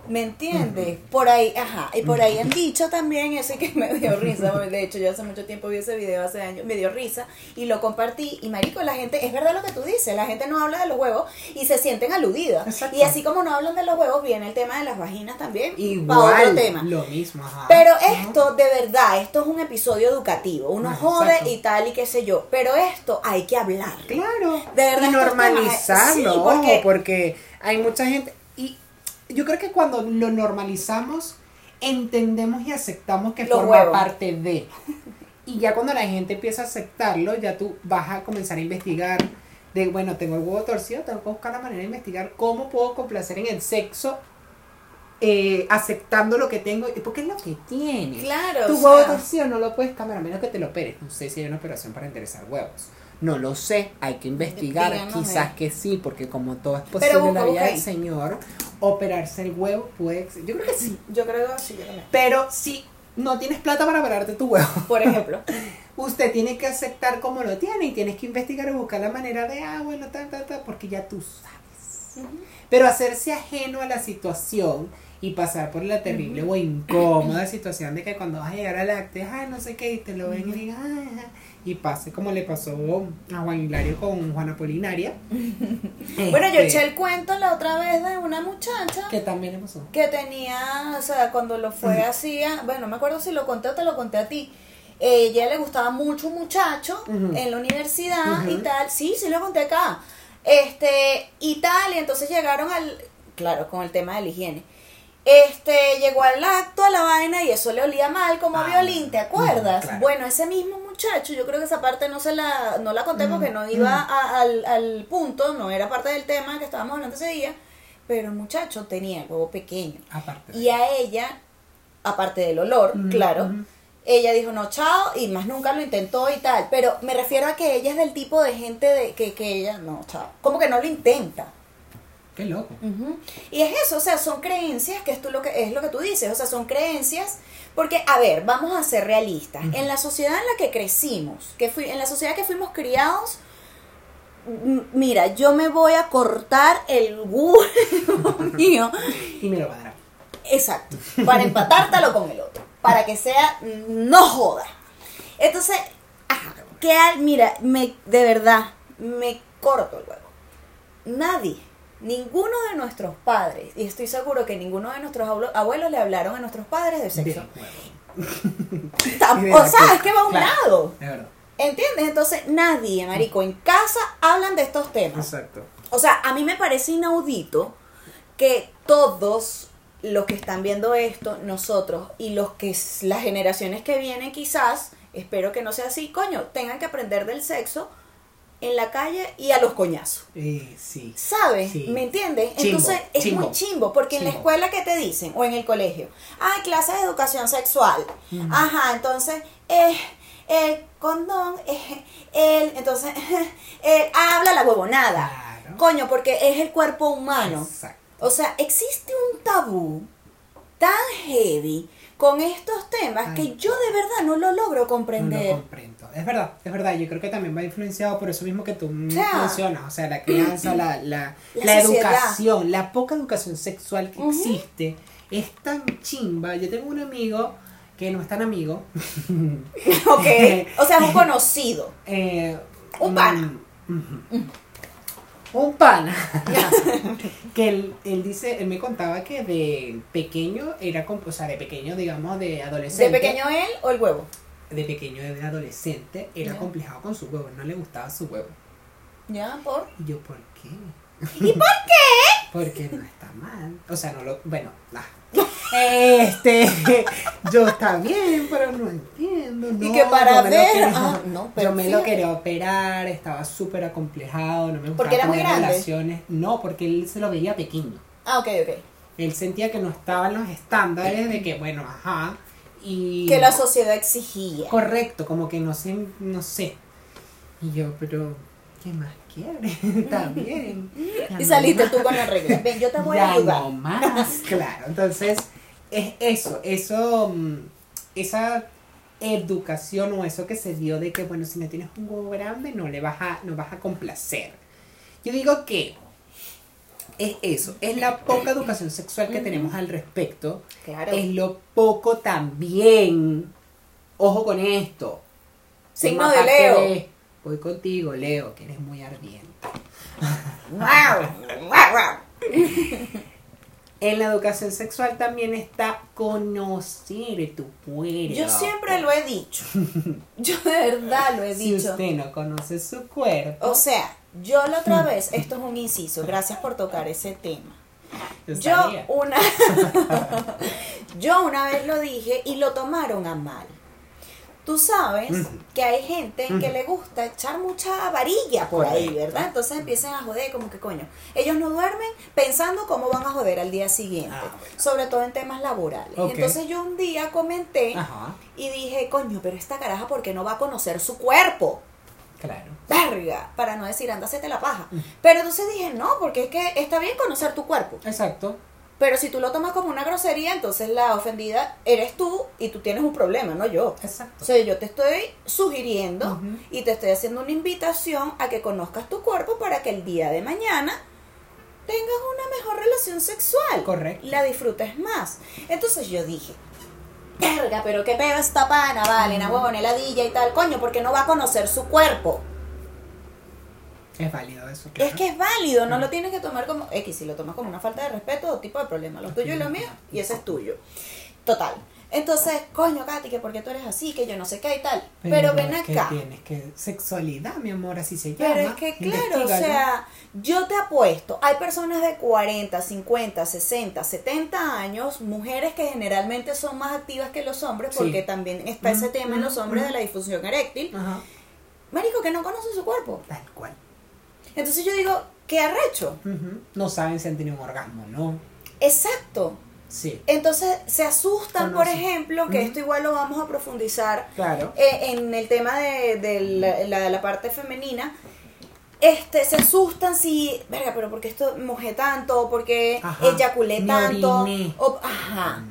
¿Me entiendes? Por ahí, ajá, y por ahí han dicho también eso y que me dio risa. De hecho, yo hace mucho tiempo vi ese video, hace años, me dio risa y lo compartí. Y marico, la gente, es verdad lo que tú dices, la gente no habla de los huevos y se sienten aludidas. Exacto. Y así como no hablan de los huevos, viene el tema de las vaginas también. Igual. otro tema. Lo mismo, ajá. Pero esto, de verdad, esto es un episodio educativo. Uno Ajá, jode exacto. y tal y qué sé yo. Pero esto hay que hablar. Claro. De verdad, y normalizarlo, ojo, porque... hay mucha gente. Yo creo que cuando lo normalizamos, entendemos y aceptamos que Los forma huevos. parte de. Y ya cuando la gente empieza a aceptarlo, ya tú vas a comenzar a investigar. De bueno, tengo el huevo torcido, tengo que buscar la manera de investigar cómo puedo complacer en el sexo. eh, aceptando lo que tengo, porque es lo que tienes. Claro. Tu huevo sea, torcido no lo puedes cambiar a menos que te lo operes. No sé si hay una operación para enderezar huevos. No lo sé, hay que investigar. Díganos, Quizás eh. que sí, porque como todo es posible en la vida del. Señor, operarse el huevo puede ex- Yo creo que sí. Yo creo que sí, yo también. Pero si no tienes plata para operarte tu huevo, Por ejemplo. usted tiene que aceptar como lo tiene y tienes que investigar y buscar la manera de, ah, bueno, ta, ta, ta, porque ya tú sabes. Pero hacerse ajeno a la situación y pasar por la terrible o incómoda situación de que cuando vas a llegar al acto, ay, no sé qué, y te lo ven y digan, ay, ajá", y pase como le pasó a Juan Hilario con Juana Polinaria. Bueno, yo Este, eché el cuento la otra vez de una muchacha Que también le pasó. que tenía, o sea, cuando lo fue así, a- bueno, no me acuerdo si lo conté o te lo conté a ti. Ella le gustaba mucho un muchacho en la universidad y tal. Sí, sí lo conté acá. Este, y tal, y entonces llegaron al, claro, con el tema de la higiene. Este, llegó al acto, a la vaina, y eso le olía mal como a Ah, violín, ¿te acuerdas? claro. Bueno, ese mismo muchacho, yo creo que esa parte no se la, no la conté Mm, porque no iba a- al, al punto, no era parte del tema que estábamos hablando ese día, pero el muchacho tenía el huevo pequeño. Aparte. Y a ella, aparte del olor, Ujú, claro, ella dijo no, chao, y más nunca lo intentó y tal. Pero me refiero a que ella es del tipo de gente de que, que ella, no, chao, como que no lo intenta. Qué loco. Y es eso, o sea, son creencias, que es, tú lo que es lo que tú dices, o sea, son creencias, porque, a ver, vamos a ser realistas. En la sociedad en la que crecimos, que fui, en la sociedad que fuimos criados, mira, yo me voy a cortar el huevo mío Y me lo va a dar. Exacto. Para empatártelo con el otro. Para que sea, no joda. Entonces, ajá, que al- mira, me, de verdad, me corto el huevo. Nadie, ninguno de nuestros padres, y estoy seguro que ninguno de nuestros abuelo- abuelos le hablaron a nuestros padres de sexo. O sea, es que va a un claro. lado. Es verdad. ¿Entiendes? Entonces, nadie, marico, en casa hablan de estos temas. Exacto. O sea, a mí me parece inaudito que todos los que están viendo esto, nosotros y los que las generaciones que vienen quizás, espero que no sea así, coño, tengan que aprender del sexo en la calle y a los coñazos. Eh, sí. ¿Sabes? Sí. ¿Me entiendes? Chimbo, Entonces es chimbo. muy chimbo, porque en la escuela que te dicen, o en el colegio, hay clases de educación sexual. Ajá, entonces, eh, el condón, eh, el, entonces, eh, habla la huevonada. Claro. Coño, porque es el cuerpo humano. Exacto. O sea, existe un tabú tan heavy con estos temas que yo de verdad no lo logro No lo comprender. comprendo. Es verdad, es verdad. Yo creo que también va influenciado por eso mismo que tú mencionas. O sea, la crianza, la, la, la educación, la poca educación sexual que existe es tan chimba. Yo tengo un amigo que no es tan amigo. ok. O sea, es un conocido. Eh, Un pana. mm. Un pana. que él, él dice, él me contaba que de pequeño era, o sea, de pequeño, digamos, de ¿De adolescente. pequeño él o el huevo? De pequeño, de adolescente, era Ya. complejado con su huevo, no le gustaba su huevo. Ya, por. Y yo, ¿por qué? ¿Y por qué? Porque no está mal. O sea, no lo. Bueno, ah. Este. Yo está bien, pero no entiendo. Y no, que para ver- quería- ah, no, pero yo me lo quería operar, estaba súper acomplejado, no me gustaba ¿Porque era muy tener grande? relaciones. No, porque él se lo veía pequeño. Ah, ok, ok. Él sentía que no estaban los estándares de que, bueno, ajá. Y. Que la sociedad exigía. Correcto, como que no sé, no sé. Y yo, pero, ¿qué más quieres? Está bien. Ya Y no saliste más. tú con la regla. Ven, yo te voy a Ya ayudar. no más, claro. Entonces, es eso, eso, mm, esa educación o eso que se dio de que, bueno, si no tienes un huevo grande, no le vas a, no vas a complacer. Yo digo que es eso, es la poca educación sexual que tenemos al respecto, Claro. es lo poco también, ojo con esto, Signo de Leo. Voy contigo, Leo, que eres muy ardiente. En la educación sexual también está conocer tu cuerpo. Yo siempre lo he dicho. Yo de verdad lo he Si dicho. usted no conoce su cuerpo, O sea, yo la otra vez, esto es un inciso, gracias por tocar ese tema. yo una, yo una vez lo dije y lo tomaron a mal. Tú sabes Ujú. que hay gente que Ujú. le gusta echar mucha varilla por ahí. ¿verdad? Entonces empiezan a joder como que coño. Ellos no duermen pensando cómo van a joder al día siguiente, Ah, sobre todo en temas laborales. Entonces yo un día comenté Ajá, y dije, coño, pero esta caraja, ¿por qué no va a conocer su cuerpo? Claro. Verga, para no decir, anda, te la paja. Mm. Pero entonces dije, no, porque es que está bien conocer tu cuerpo. Exacto. Pero si tú lo tomas como una grosería, entonces la ofendida eres tú y tú tienes un problema, no yo. Exacto. O sea, yo te estoy sugiriendo y te estoy haciendo una invitación a que conozcas tu cuerpo para que el día de mañana tengas una mejor relación sexual. Correcto. La disfrutes más. Entonces yo dije, verga, pero qué peo esta pana, vale, una huevona heladilla y tal, coño, porque no va a conocer su cuerpo. Es válido eso. Es claro. que es válido, no lo tienes que tomar como X, si lo tomas como una falta de respeto o tipo de problema, lo tuyo y lo mío, y ese es tuyo. Total. Entonces, coño, Katy, que porque tú eres así, que yo no sé qué y tal. Pero, ven es que acá. tienes que sexualidad, mi amor, así se llama. Pero es que, claro, o sea, yo te apuesto, hay personas de 40, 50, 60, 70 años, mujeres que generalmente son más activas que los hombres, Sí. porque también está ese Mm, tema en los mm, hombres mm. de la difusión eréctil, Ajá. marico, que no conocen su cuerpo. Tal cual. Entonces yo digo, ¿qué arrecho? No saben si han tenido un orgasmo, ¿no? Exacto. Sí. Entonces se asustan, por ejemplo, que esto igual lo vamos a profundizar Claro. eh, en el tema de, de la, la- la parte femenina. Este, se asustan si, verga, pero porque esto mojé tanto, porque Ajá. eyaculé tanto, o- ajá.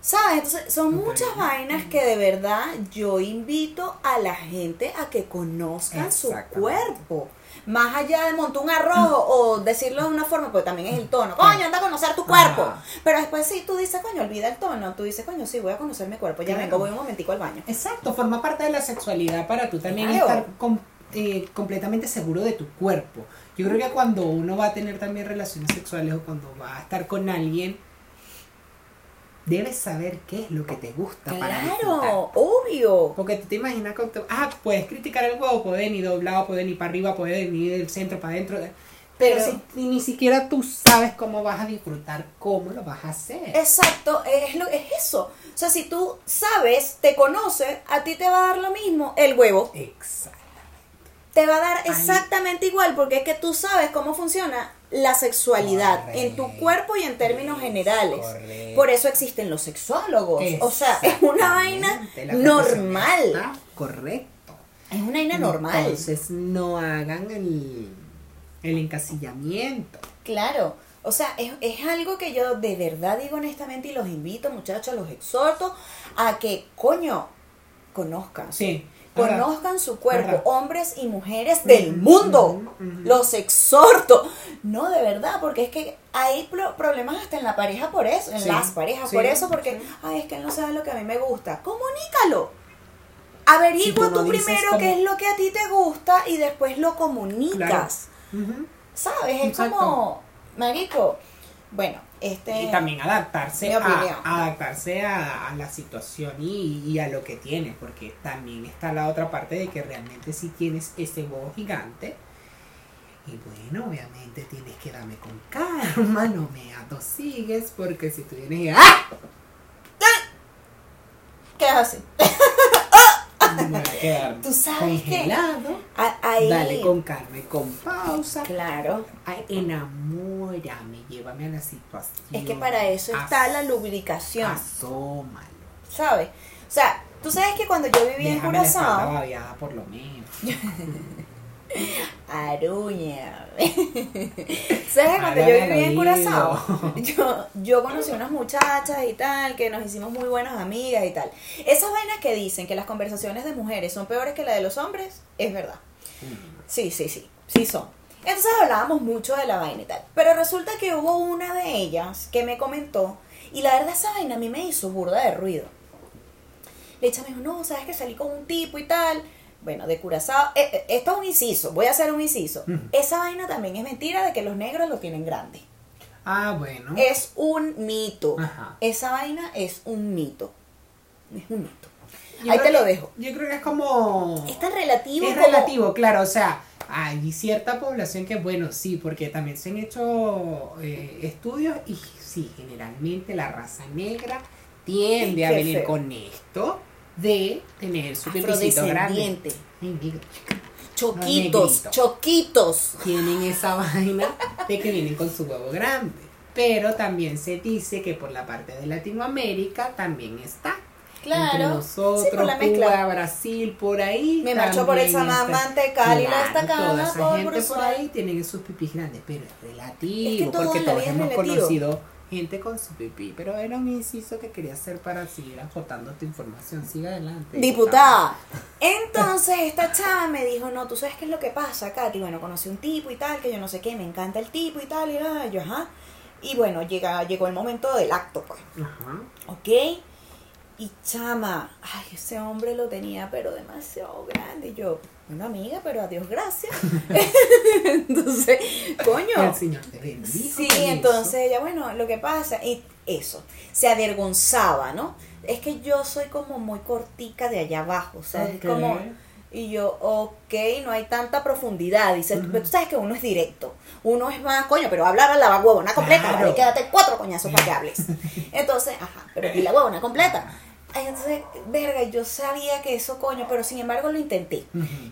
¿Sabes? Entonces, son muchas vainas que de verdad yo invito a la gente a que conozcan su cuerpo. Más allá de montar un arroz o decirlo de una forma, porque también es el tono. Coño, anda a conocer tu cuerpo. Ajá. Pero después sí, tú dices, coño, olvida el tono. Tú dices, coño, sí, voy a conocer mi cuerpo. Ya Claro. vengo, voy un momentico al baño. Exacto, forma parte de la sexualidad para tú también Claro. estar com- eh, completamente seguro de tu cuerpo. Yo creo que cuando uno va a tener también relaciones sexuales o cuando va a estar con alguien, debes saber qué es lo que te gusta para disfrutar. Claro, obvio. Porque tú te imaginas con tu... Ah, puedes criticar el huevo, puede ni doblado, puede ni para arriba, puede ni del centro para adentro. Pero, Pero- si ni siquiera tú sabes cómo vas a disfrutar, cómo lo vas a hacer. Exacto, es, lo, es eso. O sea, si tú sabes, te conoces, a ti te va a dar lo mismo el huevo. Exacto. Te va a dar exactamente igual porque es que tú sabes cómo funciona la sexualidad en tu cuerpo y en términos generales. Correcto. Por eso existen los sexólogos. O sea, es una vaina normal. Correcto. Es una vaina normal. Entonces no hagan el, el encasillamiento. Claro. O sea, es, es algo que yo de verdad digo honestamente y los invito, muchachos, los exhorto a que, coño, conozcan. Sí. Conozcan su cuerpo, hombres y mujeres del mundo. Los exhorto. No, de verdad, porque es que hay pro- problemas hasta en la pareja por eso, en Sí, las parejas sí, por eso, porque, sí. ay, es que él no sabe lo que a mí me gusta. Comunícalo. Averigua Si tú no tú dices primero qué es lo que a ti te gusta y después lo comunicas. ¿Sabes? Es Exacto. como, marico, bueno, este... Y también adaptarse a, adaptarse a, a la situación y, y a lo que tienes, porque también está la otra parte de que realmente si tienes ese huevo gigante, y bueno, obviamente tienes que darme con calma, no me atosigues, porque si tú vienes y ¡ah! ¿Qué haces? Me voy a quedar Tú sabes que- congelado. Ahí... Dale con calma y con pausa. Claro. Ay, enamórame, llévame a la situación. Es que para eso está la lubricación, Asómalo. ¿sabes? O sea, tú sabes que cuando yo vivía en Déjame Curazao, por lo menos. Aruña. ¿Sabes que cuando yo vivía en. Curazao? Yo, yo conocí unas muchachas y tal, que nos hicimos muy buenas amigas y tal. Esas vainas que dicen que las conversaciones de mujeres son peores que las de los hombres, es verdad. Sí, sí, sí, sí son. Entonces hablábamos mucho de la vaina y tal. Pero resulta que hubo una de ellas que me comentó, y la verdad esa vaina a mí me hizo burda de ruido. Le echa me dijo, no, sabes que salí con un tipo y tal. Bueno, de Curazao. eh, eh, esto es un inciso, voy a hacer un inciso. Esa vaina también es mentira de que los negros lo tienen grande. Ah, bueno. Es un mito. Ajá. Esa vaina es un mito. Es un mito. Yo Ahí te lo que- dejo. Yo creo que es como. Es tan relativo Es como- relativo, claro, o sea, hay cierta población que, bueno, sí, porque también se han hecho eh, estudios y sí, generalmente la raza negra tiende a venir feo. con esto de tener su pipicito grande. Choquitos, choquitos. Tienen esa vaina de que vienen con su huevo grande. Pero también se dice que por la parte de Latinoamérica también está. Claro. Entre nosotros, Sí, por la mezcla. Cuba, Brasil, por ahí. Me marcho por el está. Mantecal y la Claro, Estacada, Toda esa por gente por ahí tienen sus pipis grandes, pero es relativo. Es que todo porque todos hemos relativo. conocido gente con su pipí, pero era un inciso que quería hacer para seguir acotando tu información. Siga adelante. Diputada. Entonces esta chava me dijo, no, tú sabes qué es lo que pasa, Katy. Bueno, conocí un tipo y tal, que yo no sé qué, me encanta el tipo y tal, y ah, yo, ajá. Y bueno, llega, llegó el momento del acto, pues. Ajá. ¿Ok? Y chama, ay, ese hombre lo tenía, pero demasiado grande. Y yo, una amiga, pero a Dios gracias. entonces, coño. El Señor te bendijo Sí, eso. entonces ella, bueno, lo que pasa, y eso, se avergonzaba, ¿no? Es que yo soy como muy cortica de allá abajo, o sea, es como, y yo, ok, no hay tanta profundidad, dice, pero tú sabes que uno es directo, uno es más, coño, pero hablar a la huevona completa, Claro. ¿vale? quédate cuatro coñazos para que hables. Entonces, ajá, pero di la huevona completa. Ay, Entonces, verga, yo sabía que eso, coño, pero sin embargo lo intenté.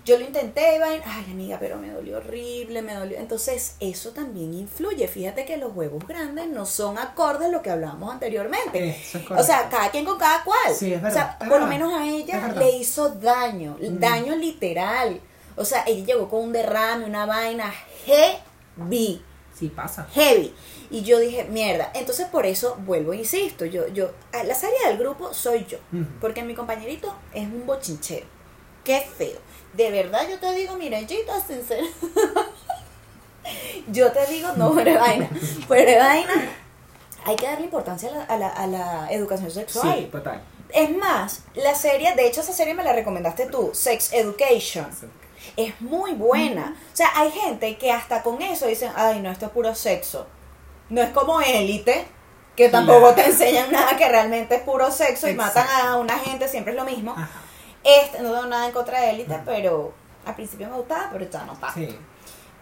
Yo lo intenté, vaina, ay amiga, pero me dolió horrible, me dolió. Entonces, eso también influye. Fíjate que los huevos grandes no son acordes a lo que hablábamos anteriormente. O sea, cada quien con cada cual. Sí, es O verdad, sea, es por lo menos a ella le hizo daño, Mm. daño literal. O sea, ella llegó con un derrame, una vaina heavy Sí pasa. heavy. Y yo dije, mierda. Entonces por eso vuelvo e insisto. Yo, yo, la serie del grupo soy yo. Porque mi compañerito es un bochinchero. Qué feo. De verdad yo te digo, mira, Gita, sincero. yo te digo, no, fuera vaina. Fuera vaina. Hay que darle importancia a la, a la, a la educación sexual. Sí, total. Es más, la serie, de hecho esa serie me la recomendaste tú, Sex Education es muy buena. O sea, hay gente que hasta con eso dicen, ay, no, esto es puro sexo. No es como élite, que tampoco Claro. te enseñan nada que realmente es puro sexo y matan a una gente, siempre es lo mismo. Ajá. Este, no tengo nada en contra de élite, pero al principio me gustaba, pero ya no está. Sí.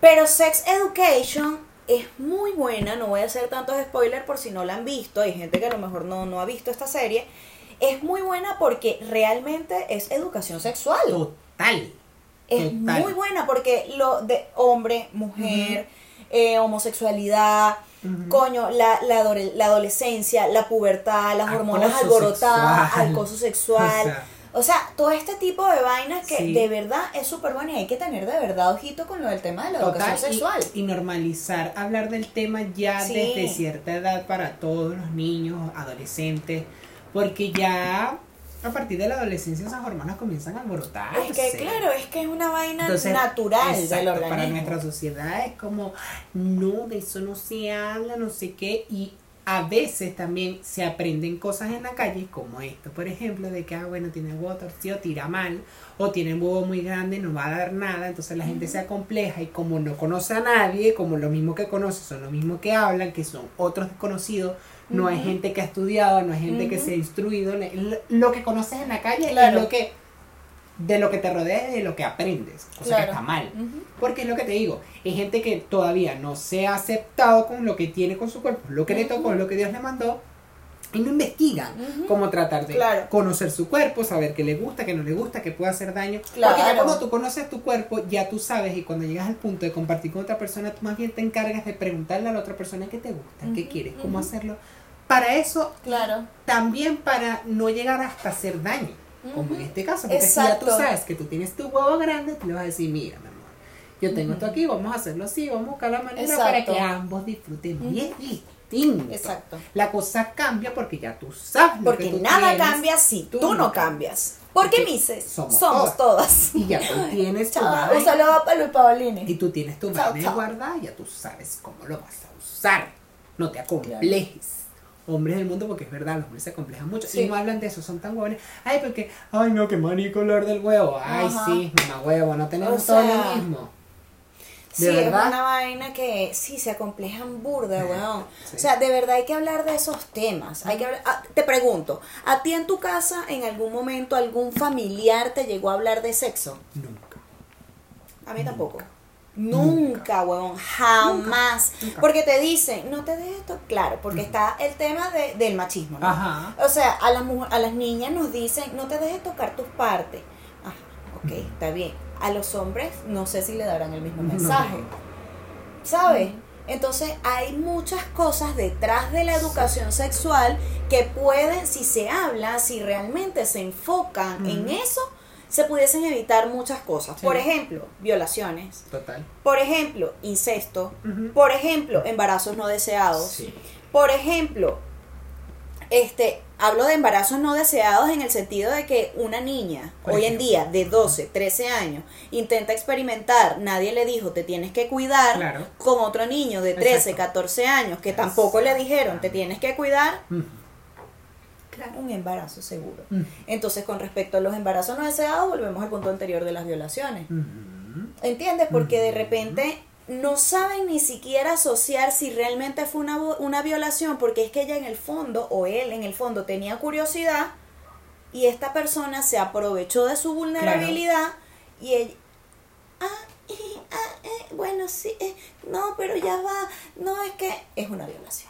Pero Sex Education es muy buena, no voy a hacer tantos spoilers por si no la han visto, hay gente que a lo mejor no, no ha visto esta serie. Es muy buena porque realmente es educación sexual. Total. Es Total. muy buena porque lo de hombre, mujer, eh, homosexualidad, Coño, la, la, la adolescencia, la pubertad, las Acoso hormonas alborotadas, sexual. acoso sexual. O sea, O sea, todo este tipo de vainas que Sí. de verdad es súper bueno y hay que tener de verdad ojito con lo del tema de la educación Total, y- sexual. Y, normalizar hablar del tema ya Sí. desde cierta edad para todos los niños, adolescentes, porque ya a partir de la adolescencia esas hormonas comienzan a alborotarse. Es que claro, es que es una vaina Entonces, natural del exacto, organismo. Para nuestra sociedad es como, no, de eso no se habla, no sé qué, y a veces también se aprenden cosas en la calle como esto, por ejemplo, de que, ah, bueno, tiene el huevo torcido, tira mal, o tiene un huevo muy grande, no va a dar nada, entonces la gente se acompleja y como no conoce a nadie, como lo mismo que conoce son lo mismo que hablan, que son otros desconocidos, no hay gente que ha estudiado, no hay gente que se ha instruido, lo- que conoces en la calle Claro. es lo que de lo que te rodea y de lo que aprendes, cosa Claro. que está mal. Porque es lo que te digo, hay gente que todavía no se ha aceptado con lo que tiene con su cuerpo, lo que le tocó, lo que Dios le mandó, y no investigan cómo tratar de Claro. conocer su cuerpo, saber qué le gusta, qué no le gusta, qué puede hacer daño. Claro. Porque ya cuando tú conoces tu cuerpo, ya tú sabes, y cuando llegas al punto de compartir con otra persona, tú más bien te encargas de preguntarle a la otra persona qué te gusta, qué quieres, cómo hacerlo. Para eso, Claro. también para no llegar hasta hacer daño. Como en este caso, porque si ya tú sabes que tú tienes tu huevo grande, tú le vas a decir, mira, mi amor, yo tengo esto aquí, vamos a hacerlo así, vamos a buscar la manera para que ambos disfrutemos. Y Ujú. es distinto. Exacto. La cosa cambia porque ya tú sabes. lo Porque que tú nada tienes, cambia si tú, tú no cambias. Porque Mises somos somos, todas. Y ya tú tienes tu Chao, un saludo para Luis Paolini. y tú tienes tu chao. guardada, ya tú sabes cómo lo vas a usar. No te acomplejes. Hombres del mundo, porque es verdad, los hombres se acomplejan mucho. Sí. Y no hablan de eso, son tan huevones. Ay, porque, ay, no, qué manico hablar del huevo. Ay, Ajá. sí, mamá huevo, no tenemos O todo sea, lo mismo. Sí, ¿De verdad? es una vaina que sí se acomplejan burda, weón. Sí. O sea, de verdad hay que hablar de esos temas. Hay que hablar- ah, te pregunto, ¿a ti en tu casa en algún momento algún familiar te llegó a hablar de sexo? Nunca. A mí tampoco. Nunca. Huevón, jamás. Nunca. Porque te dicen, no te dejes esto, claro, porque está el tema de- del machismo, ¿no? Ajá. O sea, a las, a las niñas nos dicen, no te dejes tocar tus partes. Ajá, ok, está bien. A los hombres no sé si le darán el mismo No. mensaje. ¿Sabes? Entonces hay muchas cosas detrás de la educación sexual que pueden, si se habla, si realmente se enfocan en eso, se pudiesen evitar muchas cosas. Sí. Por ejemplo, violaciones. Total. Por ejemplo, incesto. Por ejemplo, embarazos no deseados. Sí. Por ejemplo, este, hablo de embarazos no deseados en el sentido de que una niña, Por hoy en día, de 12, 13 años, intenta experimentar, nadie le dijo, te tienes que cuidar, Claro. con otro niño de 13, Exacto. 14 años, que tampoco le dijeron, te tienes que cuidar, Ujú. Claro, un embarazo seguro. Ujú. Entonces, con respecto a los embarazos no deseados, volvemos al punto anterior de las violaciones. Ujú. ¿Entiendes? Porque de Ujú. repente no saben ni siquiera asociar si realmente fue una, una violación, porque es que ella en el fondo, o él en el fondo, tenía curiosidad y esta persona se aprovechó de su vulnerabilidad y ella... Ah, ah, eh, bueno, sí, eh, no, pero ya va, no, es que es una violación.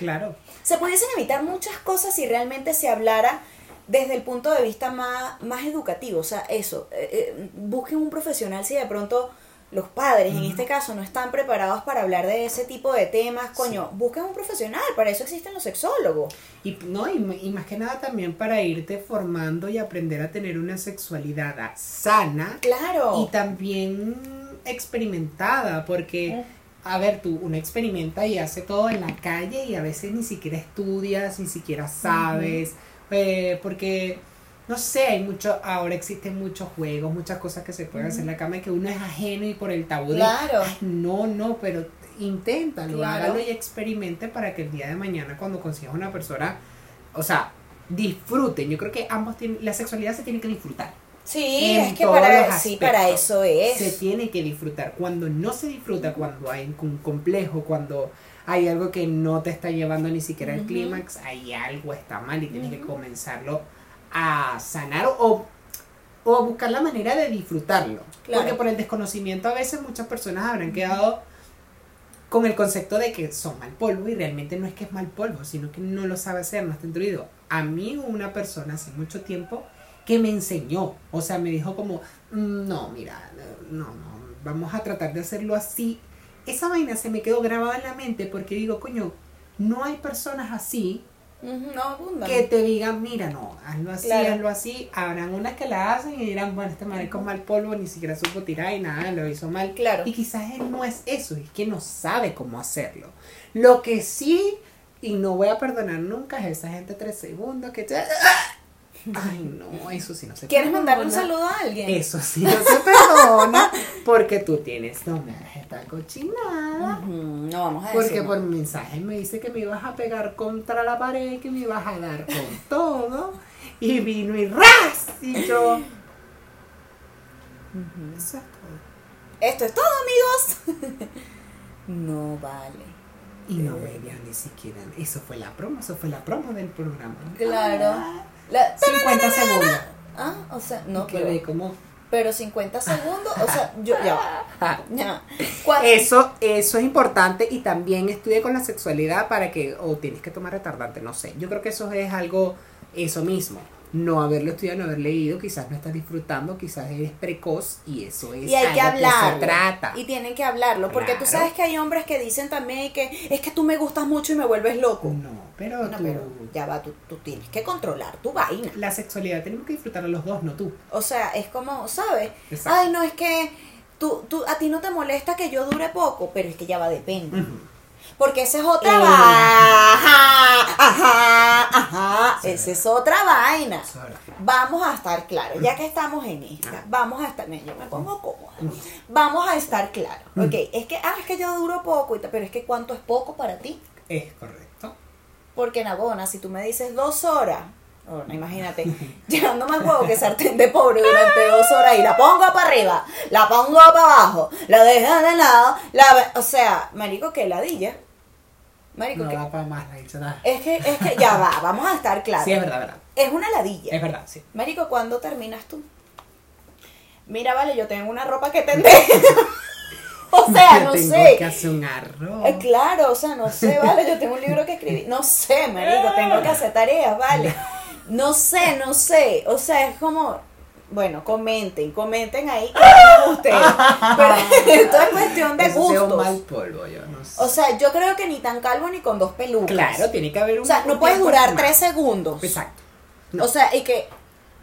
Claro. Se pudiesen evitar muchas cosas si realmente se hablara desde el punto de vista más, más educativo. O sea, eso, eh, eh, busquen un profesional si de pronto los padres, en este caso, no están preparados para hablar de ese tipo de temas. Coño, busquen un profesional, para eso existen los sexólogos. Y, no, y más que nada también para irte formando y aprender a tener una sexualidad sana Claro. y también experimentada, porque, a ver, tú, uno experimenta y hace todo en la calle y a veces ni siquiera estudias, ni siquiera sabes, eh, porque, no sé, hay mucho, ahora existen muchos juegos, muchas cosas que se pueden hacer en la cama y que uno es ajeno y por el tabú de, Claro. "Ay, no, no, pero inténtalo, Claro. hágalo y experimente para que el día de mañana cuando consigas una persona, o sea, disfruten. Yo creo que ambos tienen, la sexualidad se tiene que disfrutar. Sí, en es que para, sí, eso es. Se tiene que disfrutar. Cuando no se disfruta, cuando hay un complejo, cuando hay algo que no te está llevando ni siquiera al clímax, ahí algo está mal y tienes que comenzarlo a sanar o, o a buscar la manera de disfrutarlo. Claro. Porque por el desconocimiento a veces muchas personas habrán quedado con el concepto de que son mal polvo y realmente no es que es mal polvo, sino que no lo sabe hacer, no está instruido. A mí una persona hace mucho tiempo que me enseñó, o sea, me dijo como, "Mm, no, mira, no, no, vamos a tratar de hacerlo así. Esa vaina se me quedó grabada en la mente porque digo, coño, no hay personas así Ujú, No abundan. que te digan, mira, no, hazlo así, Claro. hazlo así. Habrán unas que la hacen y dirán, bueno, este marico es mal polvo, ni siquiera supo tirar y nada, lo hizo mal. Claro. Y quizás él no es eso, es que no sabe cómo hacerlo. Lo que sí, y no voy a perdonar nunca, es esa gente tres segundos que te... Ay, no, eso sí no se ¿Quieres mandarle un perdona. saludo a alguien? Eso sí no se perdona porque tú tienes, no me esta cochinada. No vamos a Porque decir. por mensaje me dice que me ibas a pegar contra la pared, que me ibas a dar con todo. Y vino y ras. Y yo. Eso es todo. Esto es todo, amigos. no vale. Y no veía ni siquiera. Eso fue la promo, eso fue la promo del programa. Claro. Ah, La- 50 segundos. Ah, o sea, no, pero, como. pero 50 segundos, o sea, yo, ya va, ah. ya va. Eso, eso es importante y también estudie con la sexualidad para que, o tienes que tomar retardante, no sé. Yo creo que eso es algo, eso mismo. No haberlo estudiado, no haber leído, quizás no estás disfrutando, quizás eres precoz y eso es y hay que hablarlo. se trata. Y tienen que hablarlo. Porque tú sabes que hay hombres que dicen también que es que tú me gustas mucho y me vuelves loco. No, pero No, tú, pero ya va, tú, tú tienes que controlar tu vaina. la sexualidad tenemos que disfrutar a los dos, no tú. O sea, es como, ¿sabes? Exacto. Ay, no, es que tú, tú, a ti no te molesta que yo dure poco, pero es que ya va, depende. Ujú. Porque esa es otra Eh. vaina. Ajá, ajá, ajá. Sí. Esa es otra vaina. Vamos a estar claros, ya que estamos en esta, vamos a estar, mira, yo me pongo cómoda. Vamos a estar claros. Ok, es que, ah, es que yo duro poco, pero es que ¿cuánto es poco para ti? Es correcto. Porque Nabona, si tú me dices dos horas, bueno, imagínate, llegando más huevo que sartén de pobre durante dos horas y la pongo para arriba, la pongo para abajo, la dejo de lado, la, o sea, marico, que ladilla. Marico, No que, para más la es que, es que, ya va, vamos a estar claros. Sí, es verdad, verdad. Es una ladilla. Es verdad, sí. Marico, ¿cuándo terminas tú? Mira, vale, yo tengo una ropa que tender. o sea, Yo no tengo sé. que hacer un arroz. Eh, claro, o sea, no sé, vale, yo tengo un libro que escribir. No sé, marico, tengo que hacer tareas, vale. No sé, no sé. O sea, es como, bueno, comenten, comenten ahí opinan ustedes. Pero esto es cuestión de Eso un mal polvo, yo no sé. O sea, yo creo que ni tan calvo ni con dos pelucas. claro, tiene que haber un O sea, no puedes durar tres segundos. Exacto. No. O sea, y que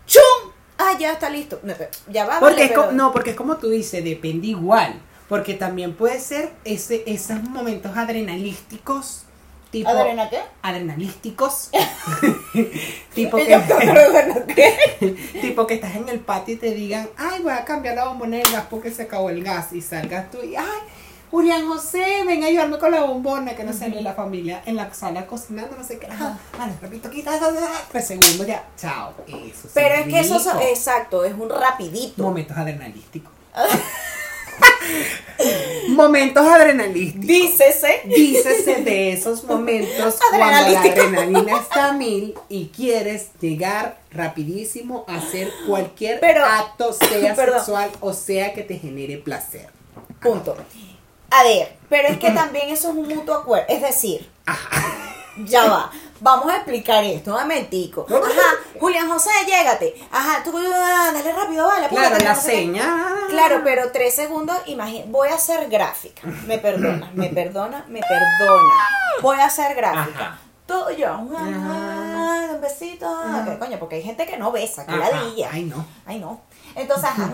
¡chum! Ah, ya está listo. No, Ya va, Porque vale, es pero- no, porque es como tú dices, depende igual. Porque también puede ser ese, esos momentos adrenalísticos tipo ¿Adrena qué? adrenalísticos. tipo, que, tipo que estás en el patio y te digan, ay, voy a cambiar la bombona del gas porque se acabó el gas. Y salgas tú y, ay, Julián José, ven a ayudarme con la bombona, que no sale la familia en la sala cocinando, no sé qué. Ajá, vale, repito, quita, tres segundos ya, chao. Eso Pero es que eso, exacto, es un rapidito. Momentos adrenalísticos. Momentos adrenalísticos. Dícese. Dícese de esos momentos cuando la adrenalina está a mil y quieres llegar rapidísimo a hacer cualquier Pero- acto, sea perdón. sexual o sea que te genere placer. Punto. A ver, pero es que también eso es un mutuo acuerdo. Es decir, ya va. Vamos a explicar esto, un momentico. Ajá, Julián José, llégate. Ajá, tú, dale rápido, vale. Claro, la seña. Claro, pero tres segundos, imagina, voy a hacer gráfica. Me perdona, me perdona, me perdona. Voy a hacer gráfica. Ajá. Todo yo, Ajá. un besito. ok, Coño, porque hay gente que no besa, que Ajá. Ay, no. Ay, no. Entonces, ajá.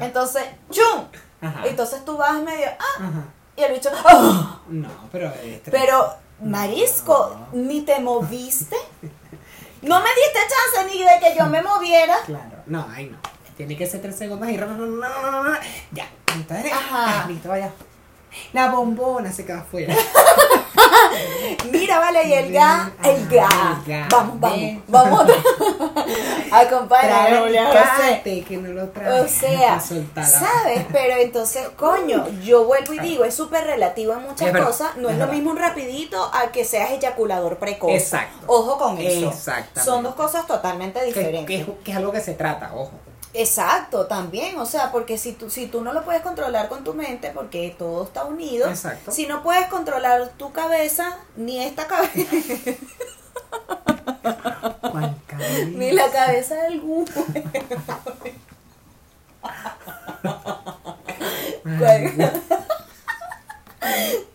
Entonces, ¡chum! Ajá. Entonces tú vas medio, ah, Ajá. y el bicho, ¡ah! No, pero. eh, Pero, Marisco, ni te moviste. No me diste chance ni de que yo me moviera. Claro, no, ay, no. Tiene que ser tres segundos y. Ya, entonces. Ajá. ah, Listo, vaya. La bombona se queda afuera. Mira, vale, y el gas, el Ajá, gas. el gas. Vamos, vamos, vamos José. Trágate, que no lo traes. O sea. ¿sabes? Pero entonces, coño, yo vuelvo y digo, es súper relativo en muchas Es cosas. No es es, lo verdad. mismo un rapidito a que seas eyaculador precoz. Exacto. Ojo con eso. Exactamente. Son dos cosas totalmente diferentes. que que es algo que se trata, ojo. Exacto, también, o sea, porque si tú, si tú no lo puedes controlar con tu mente, porque todo está unido, Exacto. si no puedes controlar tu cabeza, ni esta cabeza, ni la cabeza del Gu.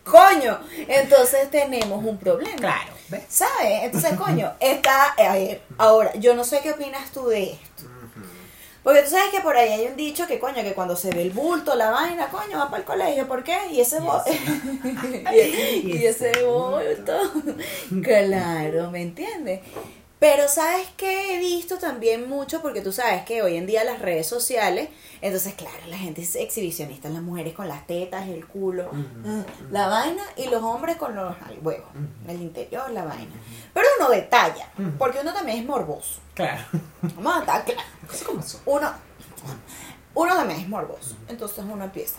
Coño, entonces tenemos un problema. Claro. ¿Sabes? Entonces, coño, está. A ver, ahora, yo no sé qué opinas tú de esto. Porque tú sabes que por ahí hay un dicho que, coño, que cuando se ve el bulto, la vaina, coño, va para el colegio. ¿Por qué? Y ese bo- y, y ese bulto. Claro, ¿me entiendes? Pero sabes que he visto también mucho, porque tú sabes que hoy en día las redes sociales, entonces claro, la gente es exhibicionista, las mujeres con las tetas, el culo, ah, la vaina, y los hombres con los al huevo, el interior, la vaina. Pero uno detalla, porque uno también es morboso. Claro. Vamos a estar como son. Uno, uno también es morboso. Entonces uno empieza.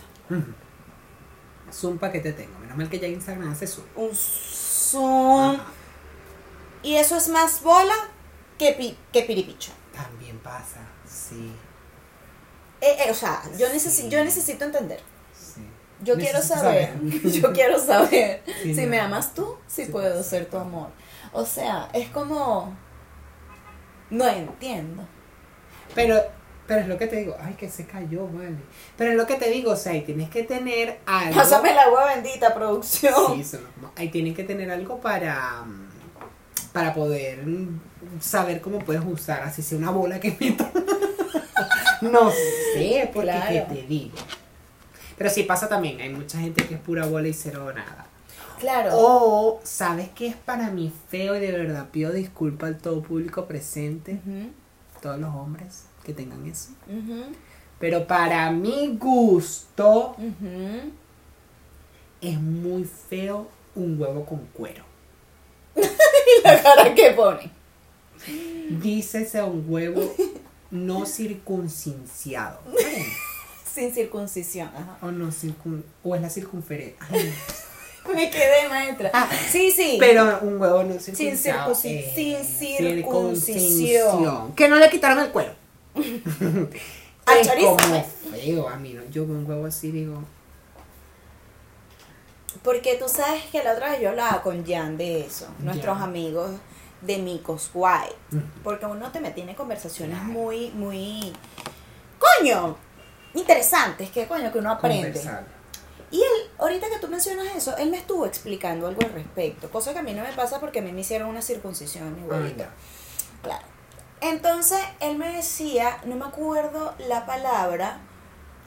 Zumpa que te tengo. Menos mal que ya Instagram hace zoom. Un zoom. Y eso es más bola que, pi- que piripicho. También pasa. Sí, Eh, eh, o sea, yo, Sí. necesito yo necesito entender. sí. Yo quiero saber. Yo quiero saber Sí, si no. me amas tú, si puedo ser. tu amor. O sea, es como. No entiendo. Pero, pero es lo que te digo. Ay, que se cayó, vale. Pero es lo que te digo, o sea, ahí tienes que tener algo. Pásame la agua bendita, producción. Sí, eso no, ahí tienen que tener algo para, para poder saber cómo puedes usar, así sea una bola que meta. no sé, porque Claro. qué te digo. Pero sí pasa también, hay mucha gente que es pura bola y cero nada. Claro. O, ¿sabes qué es para mí feo y de verdad pido disculpa al todo público presente, todos los hombres que tengan eso? Pero para mi gusto es muy feo un huevo con cuero. Y la cara que pone. Dícese un huevo no circuncinciado. Sin circuncisión. Ajá. O no circun o es la circunferencia. Me quedé maestra. Ah, sí, sí. Pero un huevo no Sin circuncidado. circunci- eh, sin circuncisión. Que no le quitaron el cuero. Al chorizo, como pues. feo a mí. ¿no? Yo con un huevo así digo. Porque tú sabes que la otra vez yo hablaba con Jan de eso, nuestros amigos de Micos White. Ujú. Porque uno te tiene conversaciones Claro. muy, muy. ¡Coño! Interesantes, que coño, que uno aprende. conversar. Y él, ahorita que tú mencionas eso, él me estuvo explicando algo al respecto, cosa que a mí no me pasa porque a mí me hicieron una circuncisión igualita. Ah, Claro. Entonces, él me decía, no me acuerdo la palabra,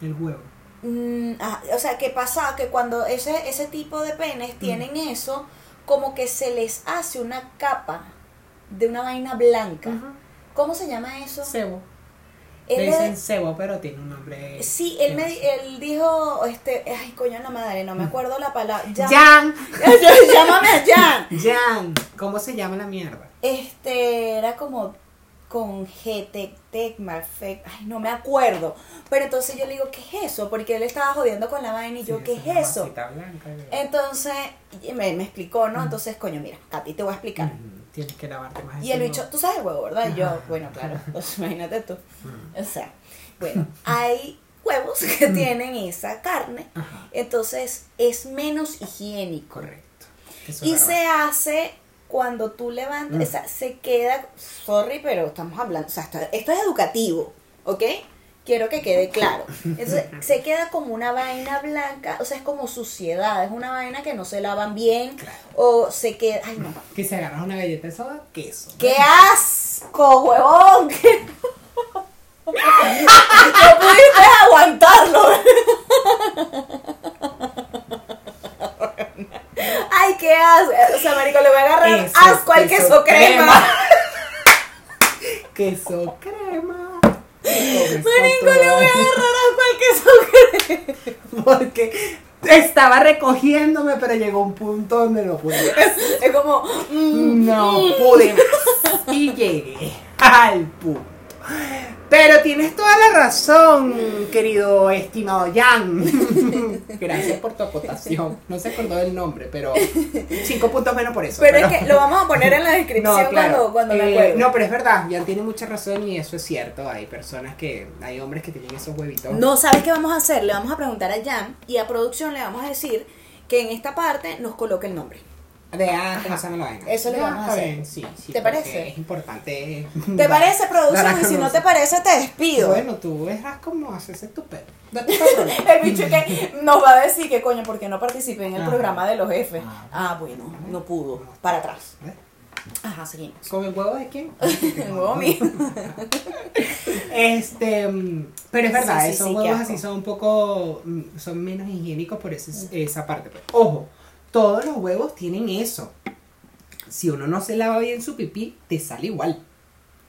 El huevo. Mm, ah, o sea, que pasa que cuando ese, ese tipo de penes tienen eso, como que se les hace una capa de una vaina blanca. ¿Cómo se llama eso? Cebo. Le dicen cebo, pero tiene un nombre. Sí, él, me, él dijo, este, ay, coño, la madre, no me acuerdo la palabra. Llama- Jan. Llámame a Jan. Jan. ¿Cómo se llama la mierda? Este, era como con GT, Tecmafec, ay, no me acuerdo. Pero entonces yo le digo, ¿qué es eso? Porque él estaba jodiendo con la vaina y yo, Sí, ¿qué es eso? Entonces, me, me explicó, ¿no? Entonces, coño, mira, a ti te voy a explicar. Tienes que lavarte más Y el bicho, tú sabes el huevo, ¿verdad? Y yo, bueno, claro, pues imagínate tú. Ujú. O sea, bueno, hay huevos que tienen esa carne, Ajá. entonces es menos higiénico. Correcto. Eso Y se verdad. hace cuando tú levantas, Mm. o sea, se queda, sorry, pero estamos hablando, o sea, esto, esto es educativo, ¿ok? Quiero que quede claro. Entonces, se queda como una vaina blanca, o sea, es como suciedad, es una vaina que no se lavan bien, Claro. o se queda, ay no, Que se agarras una galleta de soda, queso. ¡Qué asco, huevón! ¿Qué- no pudiste aguantarlo. Ay, qué asco. O sea, marico, le voy a agarrar Eso, asco al queso crema. queso crema. Marico, le voy a agarrar al queso crema. Porque estaba recogiéndome, pero llegó un punto donde no pude. Es como, mm, No pude más. Y llegué al punto. Pero tienes toda la razón, querido estimado Jan. Gracias por tu acotación. No se acordó del nombre, pero cinco puntos menos por eso. pero es que lo vamos a poner en la descripción No, claro. cuando, cuando Eh, acuerdo. no, pero es verdad, Jan tiene mucha razón y eso es cierto. Hay personas que, hay hombres que tienen esos huevitos. No, ¿sabes qué vamos a hacer? Le vamos a preguntar a Jan y a producción le vamos a decir que en esta parte nos coloque el nombre. De ah, que no Ajá. saben la vaina. Eso le Ya, vamos a hacer. bien, sí, sí, ¿Te parece? Es importante. ¿Te parece, producción? Y si no te parece, te despido. Bueno, tú verás cómo haces tu pedo. El bicho que nos va a decir que coño, porque no participé en el Ajá. programa de los jefes. Ah. Ah, bueno, no pudo. Para atrás. Ajá, seguimos. ¿Con el huevo de quién? El huevo mío. Este, mm, pero es verdad, Sí, esos huevos así son un poco, mm, son menos higiénicos por ese- esa parte. pues. Ojo, todos los huevos tienen eso. Si uno no se lava bien su pipí, te sale igual.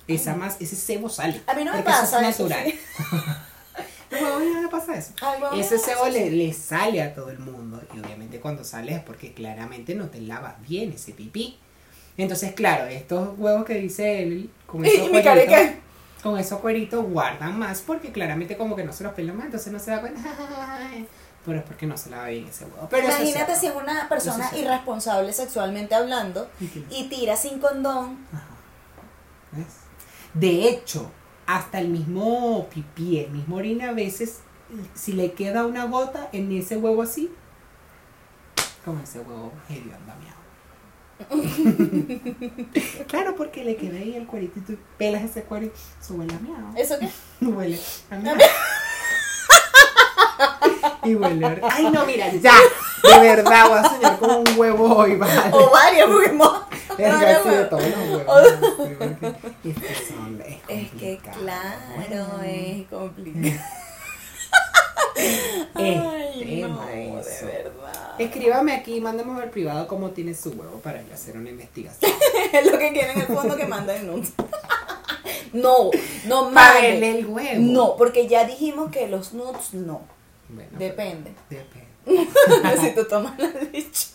Esa más, ese sebo sale. A mí no me porque eso pasa es eso, natural. sí. Los huevos no le pasa eso. Ese pasa le, le sale a todo el mundo. Y obviamente cuando sale es porque claramente no te lavas bien ese pipí. Entonces, claro, estos huevos que dice él, con esos cueritos, con esos cueritos guardan más porque claramente como que no se los pelan más, entonces no se da cuenta. Pero es porque no se lava bien ese huevo. Pero Imagínate si es una persona irresponsable sexualmente hablando ¿Y y tira sin condón. Ajá. ¿Ves? De hecho, hasta el mismo pipí, el mismo orina, a veces, si le queda una gota en ese huevo así, como ese huevo medio andamiado. claro, porque le queda ahí el cuerito y tú pelas ese cuerito, eso huele a miau. ¿Eso qué? Huele a. y a... Ay, no, mira, ya. De verdad, voy a soñar con un huevo hoy, vale. O varios, mo- Es que no, de todos los huevos. Es que son, es Es que claro, es complicado. Este, Ay, no, de verdad. Escríbame aquí, mándame al privado cómo tiene su huevo para yo hacer una investigación. Es lo que quieren en el fondo que manden nudes. No, no manden. el huevo. No, porque ya dijimos que los nudes no. Bueno, Depende. Depende. si tú tomas la leche.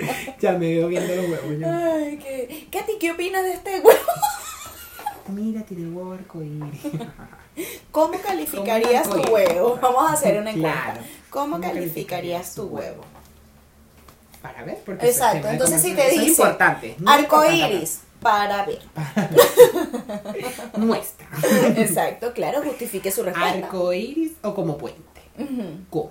Ya me veo viendo los huevos. yo. Ay, ¿qué? Katy, ¿qué opinas de este huevo? Mira, tiene huevo arcoíris. ¿Cómo calificarías tu huevo? Vamos a hacer una encuesta. Claro. ¿Cómo ¿Cómo calificarías tu huevo? Para ver, porque Exacto, entonces si te dice es importante arcoíris para ver. Muestra. Exacto, claro, justifique su respuesta. Arcoíris o como puente. ¿Cómo?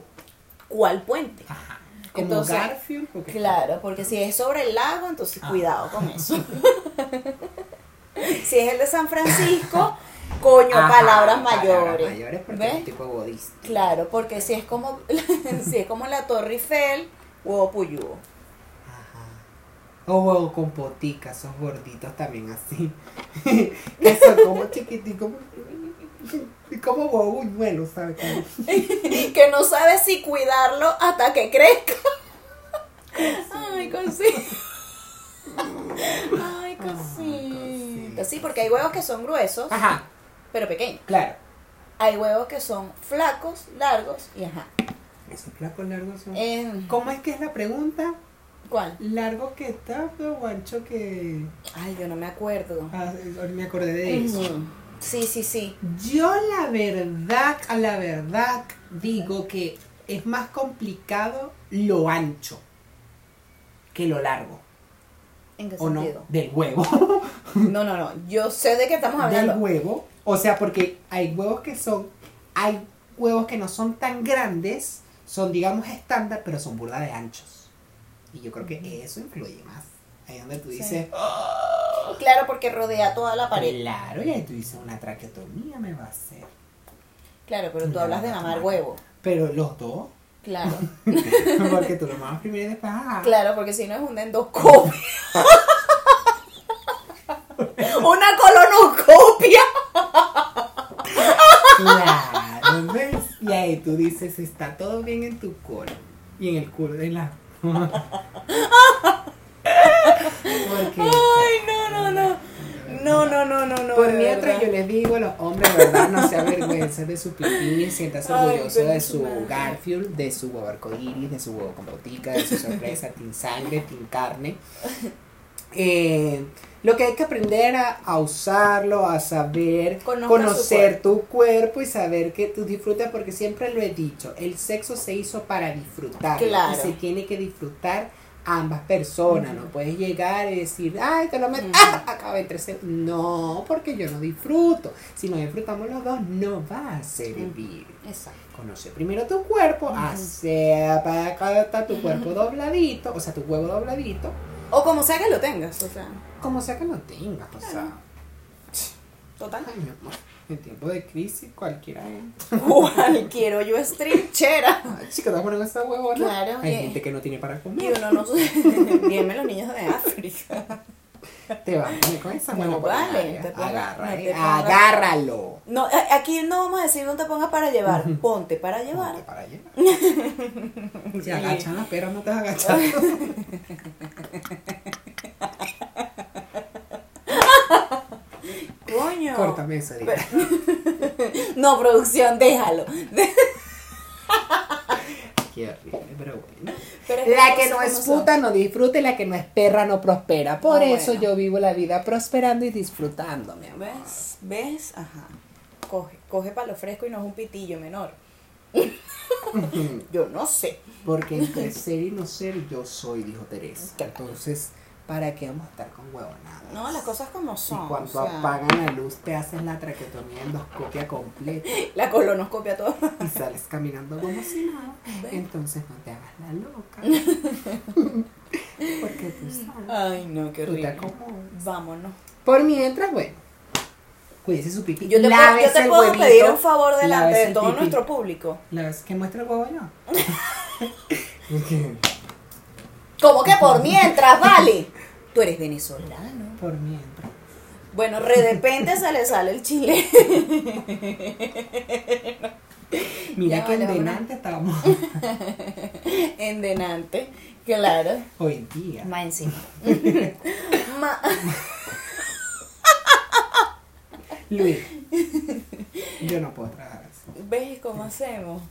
¿Cuál puente? Ajá. Como Entonces, Garfield. porque- Claro, porque si es sobre el lago, entonces Ah. cuidado con eso. si es el de San Francisco, coño, Ajá, palabras palabras mayores. mayores porque ¿Ves? es tipo budista. Claro, porque si es como si es como la Torre Eiffel, huevo puyúo. O huevo con poticas, esos gorditos también así. que son como chiquiticos. Y como huevo buñuelo, ¿sabes? Que no sabe si cuidarlo hasta que crezca. Ay, cosita. Ay, cosita. Sí, porque hay huevos que son gruesos, Ajá, pero pequeños. claro. Hay huevos que son flacos, largos y ajá. Esos flacos largos son. Eh, ¿Cómo es que es la pregunta? ¿Cuál? ¿Largo que tapa o ancho que.? Ay, yo no me acuerdo. Ah, me acordé de eso. Sí, sí, sí. Yo la verdad, a la verdad, digo que es más complicado lo ancho que lo largo. ¿En qué ¿O no? sentido? Del huevo. No, no, no. Yo sé de qué estamos Del hablando. huevo. O sea, porque hay huevos que son. Hay huevos que no son tan grandes, son digamos estándar, pero son burda de anchos. Y yo creo que eso influye más. Ahí donde tú Sí. dices, Claro, porque rodea toda la pared. claro, y ahí tú dices, una traqueotomía me va a hacer. Claro, pero tú hablas de mamar huevo. Pero los dos, Claro. porque tú lo mamas primero y después, ah, Claro, porque si no es una endoscopia. una colonoscopia. Claro, ¿ves? Y ahí tú dices, está todo bien en tu culo. Y en el culo de la. Porque. Ay, no, no, no. No, no, no, no, no. Por mientras yo les digo, los hombres, ¿verdad? No se avergüencen de su pipí, siéntase orgulloso de su. Garfield, de su huevo arcoíris, de su huevo con botica, de su sorpresa, tin sangre, tin carne. Eh, lo que hay que aprender a, a usarlo, a saber Conozca conocer tu cuerpo y saber que tú disfrutas, porque siempre lo he dicho, el sexo se hizo para disfrutar Claro. y se tiene que disfrutar ambas personas, no puedes llegar y decir, ay, te lo meto. ¡ah! acaba entre se- No, porque yo no disfruto. Si no disfrutamos los dos, no va a servir. Exacto. Conoce primero tu cuerpo, acepta tu cuerpo dobladito, o sea, tu huevo dobladito, O como sea que lo tengas, o sea. como sea que lo tengas, o sea. Total. Ay, mi amor, en tiempo de crisis cualquiera es. ¿Cuál quiero yo es trinchera? Ay, chica, te ponen esa huevona. Claro, Hay gente que no tiene para Y comer. uno no. Díganme los niños de África. Te vas a poner con esa Bueno, huevona. vale, te ponga- Agarra, no eh, te agárralo. No, a- aquí no vamos a decir no te pongas para llevar, ponte para llevar. Ponte para llevar. Si agachan las peras, no te vas a agachar. Coño. Córtame eso, diga. No, producción, déjalo. Qué horrible, pero bueno. La que no es puta no disfruta y la que no es perra no prospera. Por Ah, eso bueno. yo vivo la vida prosperando y disfrutando, mi amor. ¿Ves? ¿Ves? Ajá. Coge, coge palo fresco y no es un pitillo menor. Yo no sé. Porque entre ser y no ser, yo soy, dijo Teresa. Entonces, ¿para qué vamos a estar con huevonadas? No, las cosas como son. cuando o sea, apagan la luz te haces la traquetomía endoscopia completa La colonoscopia todo. y sales caminando como si nada, entonces no te hagas la loca. Porque tú sabes, Ay, no, qué tú te horrible. Vámonos. Por mientras, bueno, cuídese su pipí. Yo te, puedo, lávese yo te el puedo huevito, pedir un favor delante de todo pipí. nuestro público. Lávese- que muestre el huevo. Porque Como que por mientras, vale. Tú eres venezolano. Por mientras. Bueno, de repente se le sale el chile. Mira Ya, que en. Denante estábamos en denante. Claro. hoy día. Más encima. Ma- Luis, yo no puedo trabajar así. ¿Ves cómo hacemos?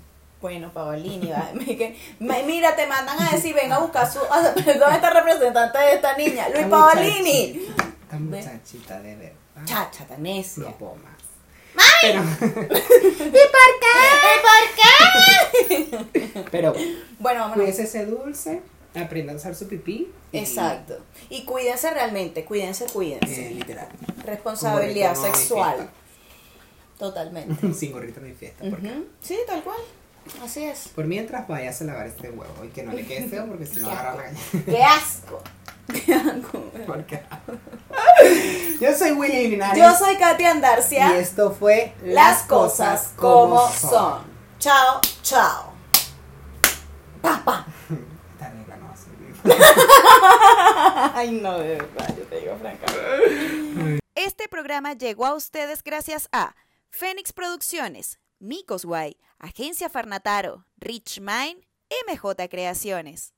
Bueno, Paolini, mira, te mandan a decir, venga a buscar su, a- ¿dónde está el representante de esta niña? Luis Esta Paolini. muchachita- Esta muchachita de verdad. Chacha, tan necia. No puedo más. Pero, ¿Y por qué? ¿Y por qué? pero Bueno, vámonos. cuídese ese dulce, aprenda a usar su pipí. y- Exacto. Y cuídense realmente, cuídense, cuídense. Eh, literal. Responsabilidad sexual. Totalmente. Sin gorrito hay fiesta. porque- Ujú. Sí, tal cual. Así es. Por mientras vayas a lavar este huevo y que no le quede feo porque si no agarra la gallina. ¡Qué asco! ¡Qué asco! Porque- Yo soy Willy Linares. Yo soy Katia Andarcia. Y esto fue Las cosas como son. Chao, chao. Pa, pa. Esta regla no va a servir. Ay, no, de verdad, yo te digo francamente. Este programa llegó a ustedes gracias a Fénix Producciones, Micos Guay, Agencia Farnataro, Rich Mind, MJ Creaciones.